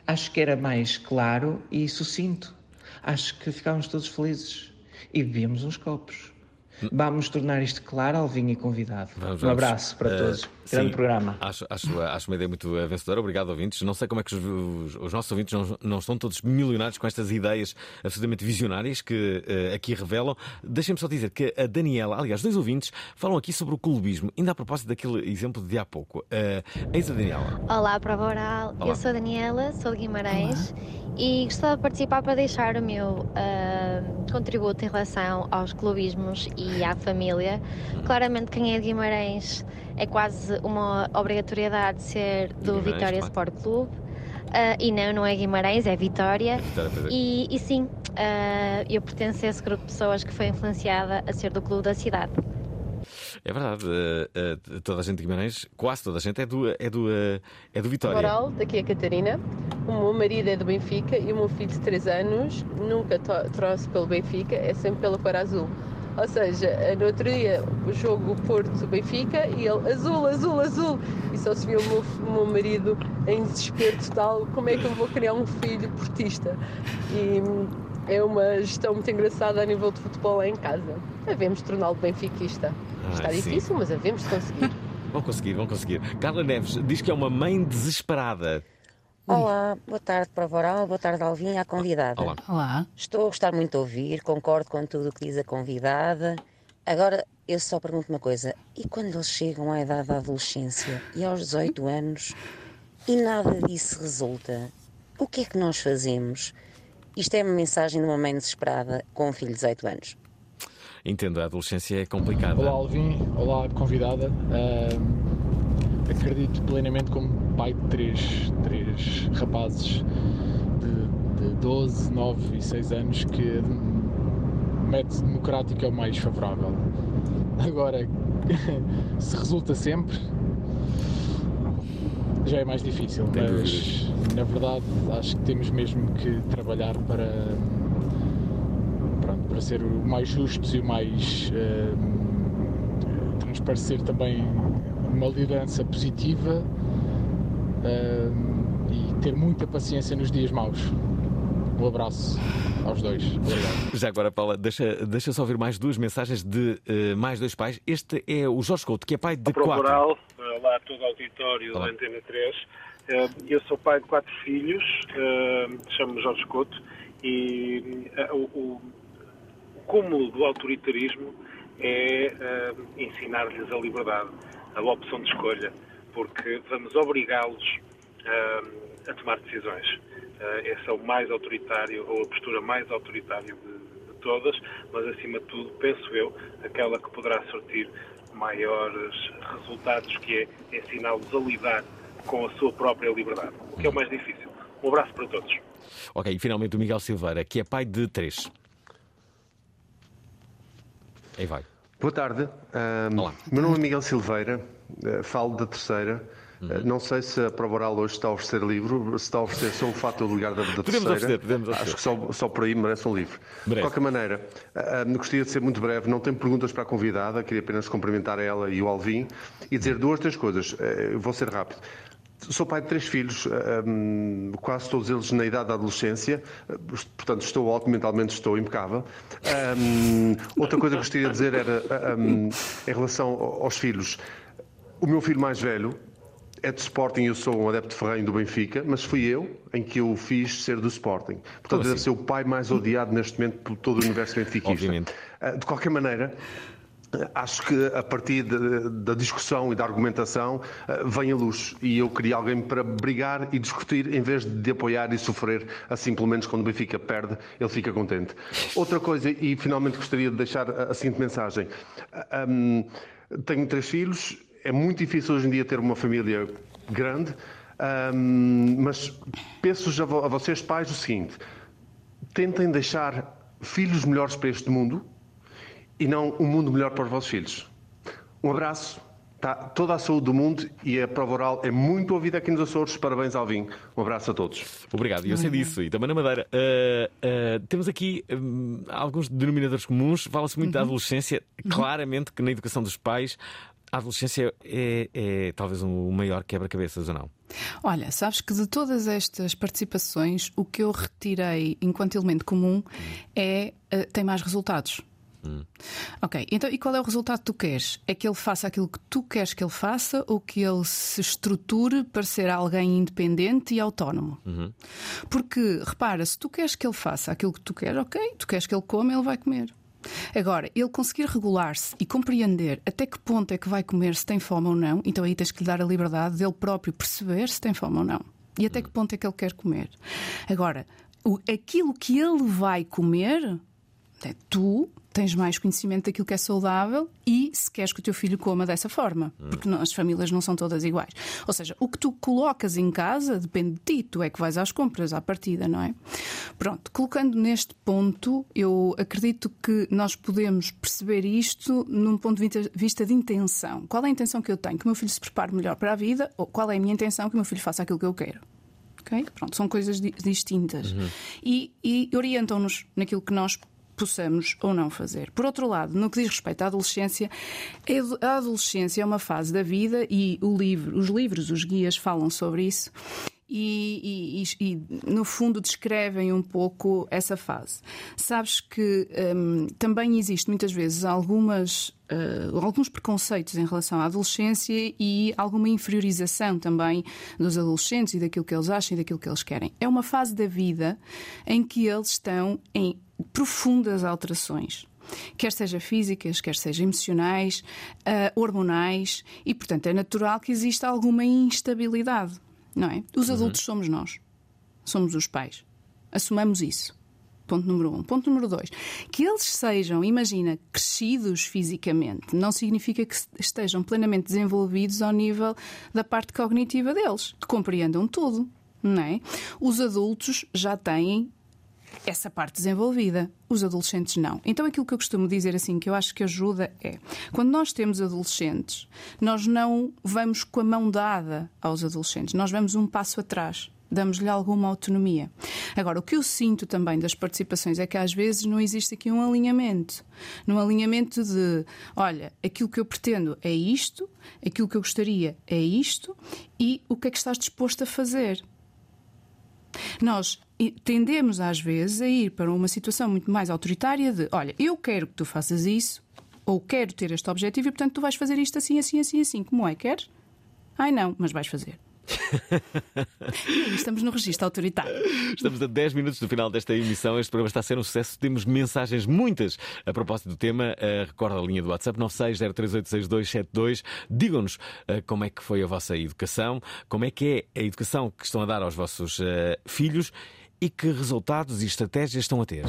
Acho que era mais claro e sucinto. Acho que ficávamos todos felizes e bebíamos uns copos. Vamos tornar isto claro, Alvin e convidado. Vamos, um vamos. abraço para Eh, todos. Grande sim, programa. Acho, acho, acho uma ideia muito vencedora. Obrigado, ouvintes. Não sei como é que os, os- os nossos ouvintes não, não estão todos milionários com estas ideias absolutamente visionárias que eh, aqui revelam. Deixem-me só dizer que a Daniela, aliás, dois ouvintes, falam aqui sobre o clubismo, ainda a propósito daquele exemplo de há pouco. Eh, eis a Daniela. Olá, prova oral. Olá. Eu sou a Daniela, sou de Guimarães e gostava de participar para deixar o meu ah, contributo em relação aos clubismos e à família. Claramente, quem é de Guimarães é quase uma obrigatoriedade ser do Guimarães, Vitória claro. Sport Clube. Ah, e não, não é Guimarães, é Vitória. Vitória, pois é. E, e sim, ah, eu pertenço a esse grupo de pessoas que foi influenciada a ser do clube da cidade. É verdade, eh, toda a gente de Guimarães, quase toda a gente é do, é do, é do Vitória. Moral, daqui é a Catarina. O meu marido é do Benfica e o meu filho de 3 anos nunca trouxe pelo Benfica, é sempre pela cor azul. Ou seja, no outro dia o jogo Porto-Benfica e ele azul, azul, azul. E só se viu o meu, meu marido em desespero total: como é que eu vou criar um filho portista? E é uma gestão muito engraçada a nível de futebol lá em casa. Havemos torná-lo benfiquista. Está Ah, sim. difícil, mas havemos de conseguir. Vão conseguir, vão conseguir. Carla Neves diz que é uma mãe desesperada. Olá, boa tarde para o Oral, boa tarde Alvin, à convidada. Olá. Olá. Estou a gostar muito de ouvir, concordo com tudo o que diz a convidada. Agora, eu só pergunto uma coisa: e quando eles chegam à idade da adolescência e aos 18 anos e nada disso resulta, o que é que nós fazemos? Isto é uma mensagem de uma mãe desesperada com um filho de 18 anos. Entendo, a adolescência é complicada. Olá Alvin, olá convidada. Ahm, acredito plenamente como pai de três, três rapazes de, de 12, 9 e 6 anos que o método democrático é o mais favorável. Agora, se resulta sempre, já é mais difícil, Tem mas na verdade acho que temos mesmo que trabalhar para pronto, para ser o mais justos e o mais eh, transparecer também uma liderança positiva uh, e ter muita paciência nos dias maus. Um abraço aos dois. Obrigado. Já agora, Paula, deixa, deixa só ouvir mais duas mensagens de uh, mais dois pais. Este é o Jorge Couto, que é pai de Para quatro. Rural, lá todo o auditório Olá. da Antena 3. Eh, Eu sou pai de quatro filhos, eh, chamo-me Jorge Couto, e o, o, cúmulo do autoritarismo é ensinar-lhes a liberdade, a opção de escolha, porque vamos obrigá-los eh, a tomar decisões. Eh, esse é o mais autoritário, ou a postura mais autoritária de, de todas, mas acima de tudo, penso eu, aquela que poderá sortir maiores resultados, que é ensiná-los a lidar com a sua própria liberdade, o que é o mais difícil. Um abraço para todos. Ok, e finalmente o Miguel Silveira, que é pai de três. Aí vai. Boa tarde. Ahm, meu nome é Miguel Silveira, eh, falo da terceira. Uhum. Eh, Não sei se a Prova Oral hoje está a oferecer livro, se está a oferecer só o fato de ligar da, da Podemos terceira. oferecer, podemos oferecer. Acho que só, só por aí merece um livro. Merece. De qualquer maneira, ah, gostaria de ser muito breve, não tenho perguntas para a convidada, queria apenas cumprimentar ela e o Alvin e dizer duas, três coisas. Eh, Vou ser rápido. Sou pai de três filhos, ah, hum, quase todos eles na idade da adolescência, ah, portanto estou ótimo, mentalmente estou impecável. Hum, outra coisa que gostaria de dizer era, ah, hum, em relação aos filhos, o meu filho mais velho é de Sporting, eu sou um adepto ferrenho do Benfica, mas fui eu em que eu fiz ser do Sporting. Portanto, Como deve assim? ser o pai mais odiado neste momento por todo o universo benfiquista. Obviamente. De qualquer maneira, Acho que a partir de- da discussão e da argumentação eh, vem a luz e eu queria alguém para brigar e discutir em vez de apoiar e sofrer, assim pelo menos quando o Benfica perde, ele fica contente. Outra coisa, e finalmente gostaria de deixar a, seguinte mensagem. Ah, hum, tenho três filhos, é muito difícil hoje em dia ter uma família grande, hum, mas peço a, vo- a vocês pais o seguinte, tentem deixar filhos melhores para este mundo e não um mundo melhor para os vossos filhos. Um abraço, tá, toda a saúde do mundo e a prova oral é muito ouvida aqui nos Açores. Parabéns, Alvin. Um abraço a todos. Obrigado, e eu sei disso, e também na Madeira. Ah, ah, temos aqui hum, alguns denominadores comuns. Fala-se muito da Uhum. adolescência. Claramente que na educação dos pais, a adolescência é, é talvez o maior quebra-cabeças, ou não? Olha, sabes que de todas estas participações, o que eu retirei enquanto elemento comum é eh, tem mais resultados. Ok, então e qual é o resultado que tu queres? É que ele faça aquilo que tu queres que ele faça ou que ele se estruture para ser alguém independente e autónomo? Porque, repara, se tu queres que ele faça aquilo que tu queres, ok, tu queres que ele coma, ele vai comer. Agora, ele conseguir regular-se e compreender até que ponto é que vai comer, se tem fome ou não, então aí tens que lhe dar a liberdade dele próprio perceber se tem fome ou não. E até que ponto é que ele quer comer. Agora, o- aquilo que ele vai comer, é, tu tens mais conhecimento daquilo que é saudável e se queres que o teu filho coma dessa forma, porque não- as famílias não são todas iguais. Ou seja, o que tu colocas em casa depende de ti, tu é que vais às compras à partida, não é? Pronto, colocando neste ponto, eu acredito que nós podemos perceber isto num ponto de vista- de intenção. Qual é a intenção que eu tenho? Que o meu filho se prepare melhor para a vida ou qual é a minha intenção que o meu filho faça aquilo que eu quero? Ok? Pronto, são coisas di- distintas e, e orientam-nos naquilo que nós possamos ou não fazer. Por outro lado, no que diz respeito à adolescência, a adolescência é uma fase da vida e livro, os livros, os guias falam sobre isso. E, e- e- no fundo descrevem um pouco essa fase. Sabes que hum, também existe muitas vezes algumas, eh, alguns preconceitos em relação à adolescência e alguma inferiorização também dos adolescentes e daquilo que eles acham e daquilo que eles querem. É uma fase da vida em que eles estão em profundas alterações. Quer seja físicas, quer seja emocionais, ah, hormonais, e portanto é natural que exista alguma instabilidade, não é? Os adultos somos nós, somos os pais. Assumamos isso. Ponto número um. Ponto número dois. Que eles sejam, imagina, crescidos fisicamente, não significa que estejam plenamente desenvolvidos ao nível da parte cognitiva deles, que compreendam tudo, não é? Os adultos já têm essa parte desenvolvida. Os adolescentes não. Então aquilo que eu costumo dizer assim, que eu acho que ajuda é quando nós temos adolescentes, nós não vamos com a mão dada aos adolescentes, nós vamos um passo atrás. damos-lhe alguma autonomia. Agora, o que eu sinto também das participações é que às vezes não existe aqui um alinhamento. Num alinhamento de, olha, aquilo que eu pretendo é isto, aquilo que eu gostaria é isto e o que é que estás disposto a fazer. Nós tendemos às vezes a ir para uma situação muito mais autoritária de, olha, eu quero que tu faças isso, ou quero ter este objetivo e portanto tu vais fazer isto assim, assim, assim, assim. Como é? Queres? Ai não, mas vais fazer. e estamos no registro autoritário. Estamos a 10 minutos do final desta emissão. Este programa está a ser um sucesso. Temos mensagens muitas a propósito do tema. Uh, recorda a linha do WhatsApp 960386272. Digam-nos uh, como é que foi a vossa educação, como é que é a educação que estão a dar aos vossos uh, filhos e que resultados e estratégias estão a ter.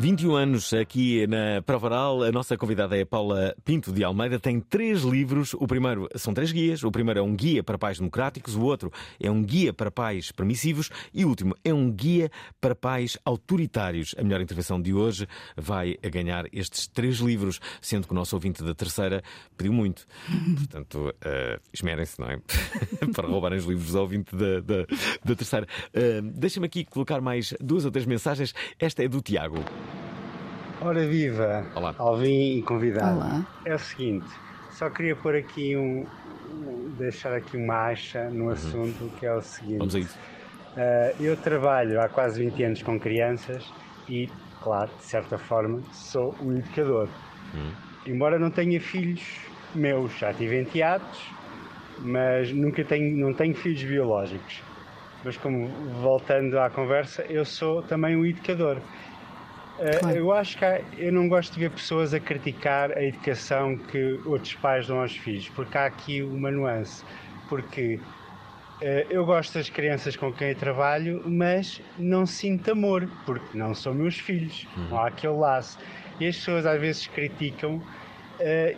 21 anos aqui na Prova Oral. A nossa convidada é Paula Pinto de Almeida. Tem três livros. O primeiro são três guias. O primeiro é um guia para pais democráticos. O outro é um guia para pais permissivos. E o último é um guia para pais autoritários. A melhor intervenção de hoje vai a ganhar estes três livros, sendo que o nosso ouvinte da terceira pediu muito. Portanto, uh, esmerem-se, não é? para roubarem os livros ao ouvinte da, da, da terceira. Uh, Deixa-me aqui colocar mais duas ou três mensagens. Esta é do Tiago. Ora viva, Olá. Alvin e convidado. Olá. É o seguinte, só queria pôr aqui um, deixar aqui uma acha no assunto que é o seguinte. Uhum. Vamos a isso. Ah, eu trabalho há quase 20 anos com crianças e, claro, de certa forma, sou um educador. Hum. Embora não tenha filhos meus, já tive enteados, mas nunca tenho, não tenho filhos biológicos. Mas como voltando à conversa, eu sou também um educador. Uh, Eu acho que há- eu não gosto de ver pessoas a criticar a educação que outros pais dão aos filhos, porque há aqui uma nuance. Porque uh, eu gosto das crianças com quem eu trabalho, mas não sinto amor, porque não são meus filhos, não há aquele laço. E as pessoas às vezes criticam, uh,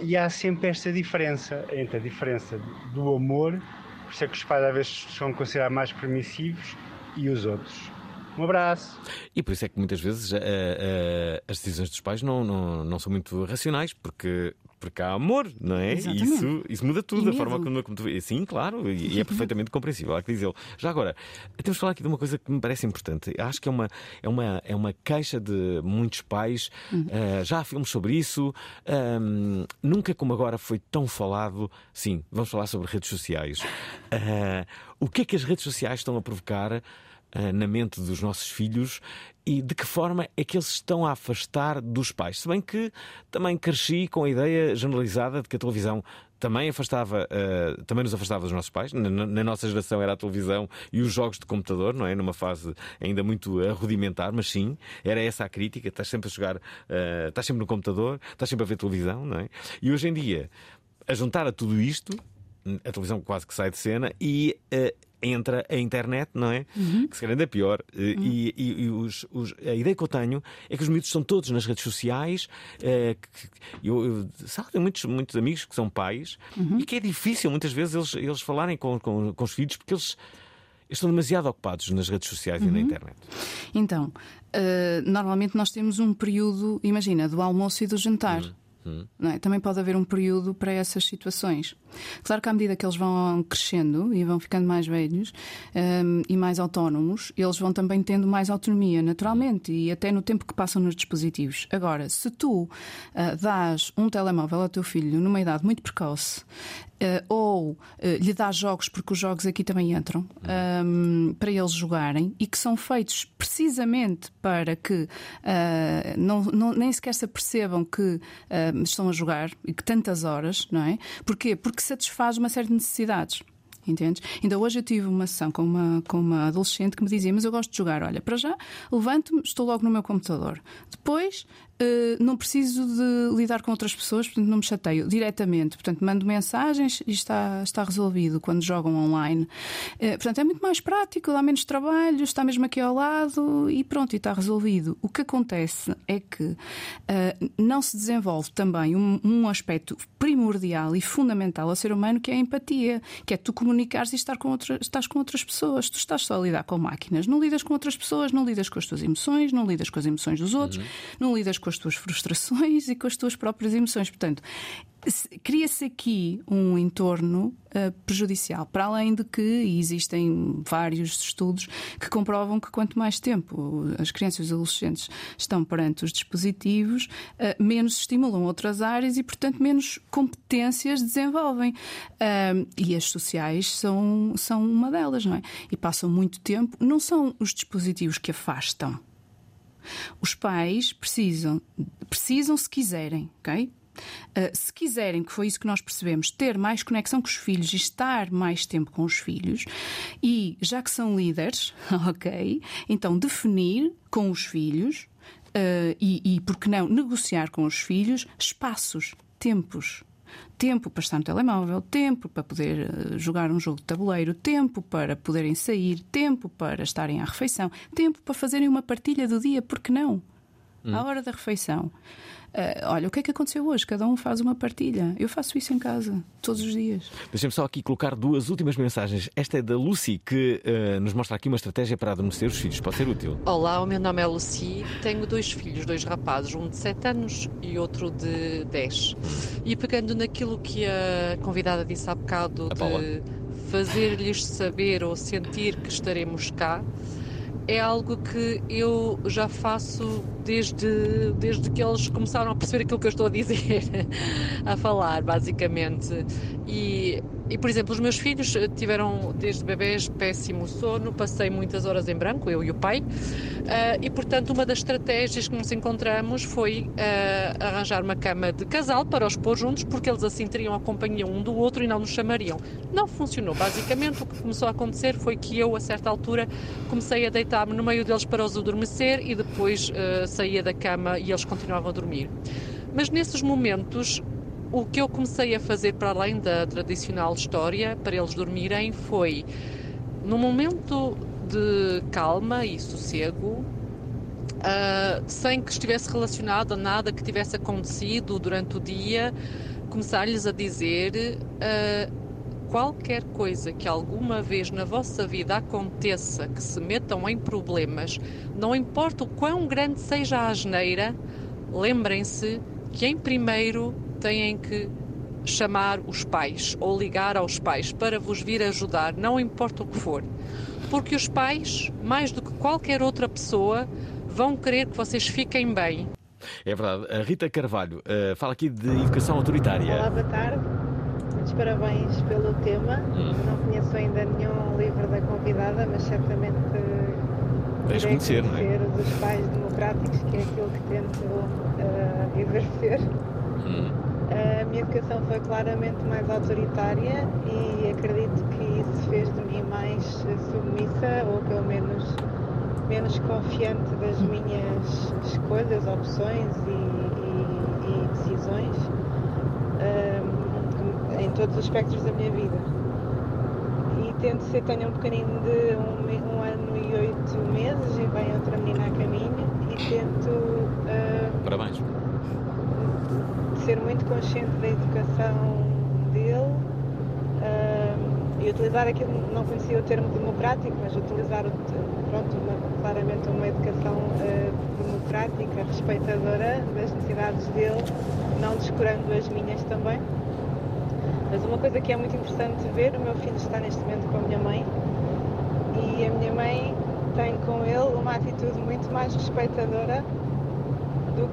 e há sempre esta diferença entre a diferença do amor, por isso é que os pais às vezes são considerados mais permissivos, e os outros. Um abraço. E por isso é que muitas vezes eh, eh, as decisões dos pais não, não, não são muito racionais, porque, porque há amor, não é? E Exatamente. isso, isso muda tudo, E a forma como, como tu. Sim, claro, e, e é perfeitamente compreensível, há que dizê-lo. Já agora, temos de falar aqui de uma coisa que me parece importante. Acho que é uma, é uma, é uma queixa de muitos pais. eh, já há filmes sobre isso. ahm, nunca como agora foi tão falado. Sim, vamos falar sobre redes sociais. O que é que as redes sociais estão a provocar? Ah, na mente dos nossos filhos e de que forma é que eles estão a afastar dos pais. Se bem que também cresci com a ideia generalizada de que a televisão também afastava, ah, também nos afastava dos nossos pais. Na, na- nossa geração era a televisão e os jogos de computador, não é? Numa fase ainda muito rudimentar, mas sim, era essa a crítica. Estás sempre a jogar, ah, estás sempre no computador, estás sempre a ver televisão, não é? E hoje em dia, a juntar a tudo isto, a televisão quase que sai de cena e eh, entra a internet, não é? Que se calhar ainda é pior. Eh, E, e- e os- os- a ideia que eu tenho é que os miúdos estão todos nas redes sociais. eh, que- eu, eu sabe, tenho muitos, muitos amigos que são pais e que é difícil muitas vezes eles, eles falarem com, com, com os filhos porque eles estão demasiado ocupados nas redes sociais e na internet. Então, eh, normalmente nós temos um período, imagina, do almoço e do jantar. Hum. é? Também pode haver um período para essas situações. Claro que à medida que eles vão crescendo e vão ficando mais velhos hum, e mais autónomos, eles vão também tendo mais autonomia, naturalmente, e até no tempo que passam nos dispositivos. Agora, se tu ah, dás um telemóvel ao teu filho numa idade muito precoce, ou eh, lhe dá jogos, porque os jogos aqui também entram, ehm, para eles jogarem e que são feitos precisamente para que eh, não, não- nem sequer se apercebam que eh, estão a jogar e que tantas horas, não é? Porquê? Porque satisfaz uma série de necessidades. Entendes? Ainda hoje eu tive uma sessão com uma, com uma adolescente que me dizia: Mas eu gosto de jogar. Olha, para já, levanto-me, estou logo no meu computador. Depois, eh, não preciso de lidar com outras pessoas, portanto, não me chateio diretamente. Portanto, mando mensagens e está, está resolvido quando jogam online. Eh, portanto, é muito mais prático, dá menos trabalho, está mesmo aqui ao lado e pronto, e está resolvido. O que acontece é que eh, não se desenvolve também um, um aspecto primordial e fundamental ao ser humano que é a empatia, que é tu comunicares e estar com outra, estás com outras pessoas. Tu estás só a lidar com máquinas, não lidas com outras pessoas, não lidas com as tuas emoções, não lidas com as emoções dos outros, não lidas com as tuas frustrações e com as tuas próprias emoções. Portanto, cria-se aqui um entorno eh, prejudicial, para além de que existem vários estudos que comprovam que quanto mais tempo as crianças e os adolescentes estão perante os dispositivos, eh, menos estimulam outras áreas e, portanto, menos competências desenvolvem. Ah, e as sociais são, são uma delas, não é? E passam muito tempo. Não são os dispositivos que afastam. Os pais precisam, precisam se quiserem, ok? Uh, se quiserem, que foi isso que nós percebemos, ter mais conexão com os filhos e estar mais tempo com os filhos, e já que são líderes, ok, então definir com os filhos uh, e, e, por que não, negociar com os filhos espaços, tempos. Tempo para estar no telemóvel, tempo para poder uh, jogar um jogo de tabuleiro, tempo para poderem sair, tempo para estarem à refeição, tempo para fazerem uma partilha do dia, por que não? Hum. À hora da refeição. Uh, olha, o que é que aconteceu hoje? Cada um faz uma partilha. Eu faço isso em casa, todos os dias. Deixem-me só aqui colocar duas últimas mensagens. Esta é da Lucy, que eh, nos mostra aqui uma estratégia para adormecer os filhos. Pode ser útil. Olá, o meu nome é Lucy, tenho dois filhos, dois rapazes, um de 7 anos e outro de 10. E pegando naquilo que a convidada disse há bocado de fazer-lhes saber ou sentir que estaremos cá, é algo que eu já faço desde, desde que eles começaram a perceber aquilo que eu estou a dizer, a falar, basicamente. E, e, por exemplo, os meus filhos tiveram desde bebês péssimo sono, passei muitas horas em branco, eu e o pai, uh, e portanto, uma das estratégias que nos encontramos foi uh, arranjar uma cama de casal para os pôr juntos, porque eles assim teriam a companhia um do outro e não nos chamariam. Não funcionou. Basicamente, o que começou a acontecer foi que eu, a certa altura, comecei a deitar-me no meio deles para os adormecer e depois uh, saía da cama e eles continuavam a dormir. Mas nesses momentos, o que eu comecei a fazer para além da tradicional história para eles dormirem foi, num momento de calma e sossego, uh, sem que estivesse relacionado a nada que tivesse acontecido durante o dia, começar-lhes a dizer. Uh, qualquer coisa que alguma vez na vossa vida aconteça que se metam em problemas, não importa o quão grande seja a asneira, lembrem-se que em primeiro têm que chamar os pais ou ligar aos pais para vos vir ajudar, não importa o que for. Porque os pais, mais do que qualquer outra pessoa, vão querer que vocês fiquem bem. É verdade. A Rita Carvalho uh, fala aqui de educação autoritária. Olá, boa tarde. Muitos parabéns pelo tema. Hum. Não conheço ainda nenhum livro da convidada, mas certamente Tens conhecer, não é? dos pais democráticos, que é aquilo que tento uh, exercer. Hum. A minha educação foi claramente mais autoritária e acredito que isso fez de mim mais submissa ou pelo menos menos confiante das minhas escolhas, opções e, e, e decisões um, em todos os aspectos da minha vida. E tento ser, tenho um pequenino de um, um ano e oito meses e vem outra menina a caminho e tento uh, Parabéns ser muito consciente da educação dele uh, e utilizar aquilo, não conhecia o termo democrático, mas utilizar pronto, uma, claramente uma educação uh, democrática, respeitadora das necessidades dele, não descurando as minhas também. Mas uma coisa que é muito interessante ver, o meu filho está neste momento com a minha mãe e a minha mãe tem com ele uma atitude muito mais respeitadora do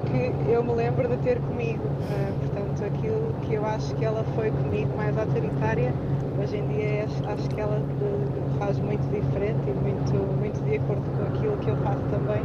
que eu me lembro de ter comigo. Uh, portanto, aquilo que eu acho que ela foi comigo mais autoritária, hoje em dia é, acho que ela uh, faz muito diferente e muito, muito de acordo com aquilo que eu faço também.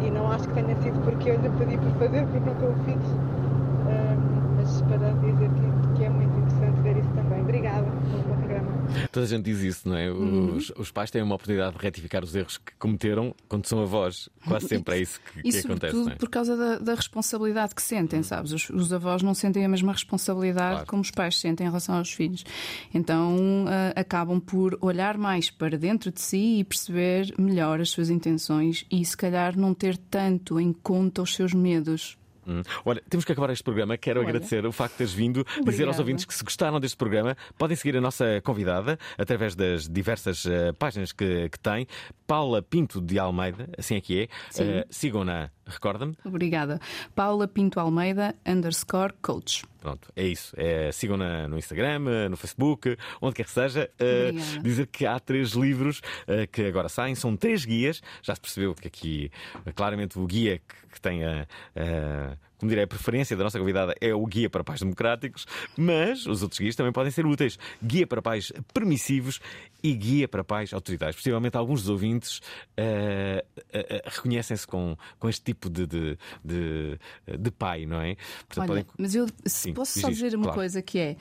E não acho que tenha sido porque eu lhe pedi por fazer, porque nunca o fiz. Uh, mas para dizer que, que é muito interessante ver isso também. Obrigada pelo programa. Toda a gente diz isso, não é? Uhum. Os, os pais têm uma oportunidade de retificar os erros que cometeram quando são avós. Quase sempre é isso que, E que acontece. Não é? por causa da, da responsabilidade que sentem, sabes? Os, os avós não sentem a mesma responsabilidade Claro. como os pais sentem em relação aos filhos. Então ah, acabam por olhar mais para dentro de si e perceber melhor as suas intenções e se calhar não ter tanto em conta os seus medos. Hum. Olha, temos que acabar este programa. Quero Olha. agradecer o facto de teres vindo, dizer aos Obrigada. ouvintes que se gostaram deste programa, podem seguir a nossa convidada através das diversas eh, páginas que, que tem. Paula Pinto de Almeida, assim é que é. Eh, Sigam-na, recorda-me. Obrigada. Paula Pinto Almeida, underscore coach. Pronto, é isso. É, Sigam-na no Instagram, eh, no Facebook, onde quer que seja. Obrigada. dizer que há três livros eh, que agora saem, são três guias. Já se percebeu que aqui, claramente, o guia que, que tem a. a como direi, a preferência da nossa convidada é o Guia para Pais Democráticos, mas os outros guias também podem ser úteis. Guia para Pais Permissivos e Guia para Pais Autoritários. Possivelmente alguns dos ouvintes eh, eh, reconhecem-se com, com este tipo de, de, de, de pai, não é? Portanto, Olha, podem- mas eu se Sim, posso só dizer uma claro. coisa que é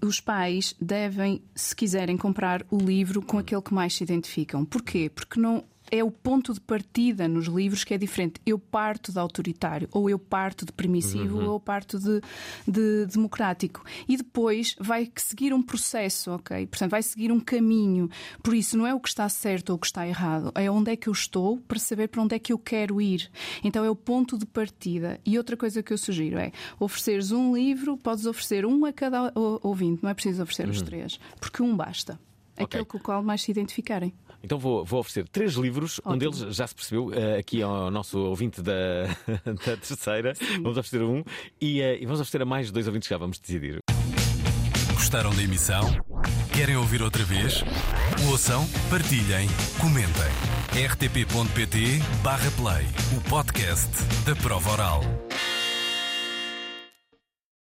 os pais devem, se quiserem, comprar o livro com aquele que mais se identificam. Porquê? Porque não é o ponto de partida nos livros que é diferente. Eu parto de autoritário, ou eu parto de permissivo, Uhum. ou eu parto de, de democrático. E depois vai seguir um processo, ok? Portanto, vai seguir um caminho. Por isso, não é o que está certo ou o que está errado, é onde é que eu estou para saber para onde é que eu quero ir. Então, é o ponto de partida. E outra coisa que eu sugiro é ofereceres um livro, podes oferecer um a cada ou- ouvinte, não é preciso oferecer os Uhum. três, porque um basta. Aquele com o qual mais se identificarem. Então vou, vou oferecer três livros. Um Ótimo. deles já se percebeu, eh, aqui ao nosso ouvinte da, da terceira. Vamos oferecer um e, eh, e vamos oferecer a mais dois ouvintes que já vamos decidir. Gostaram da emissão? Querem ouvir outra vez? Ouçam, partilhem, comentem. rtp.pt/play o podcast da prova oral.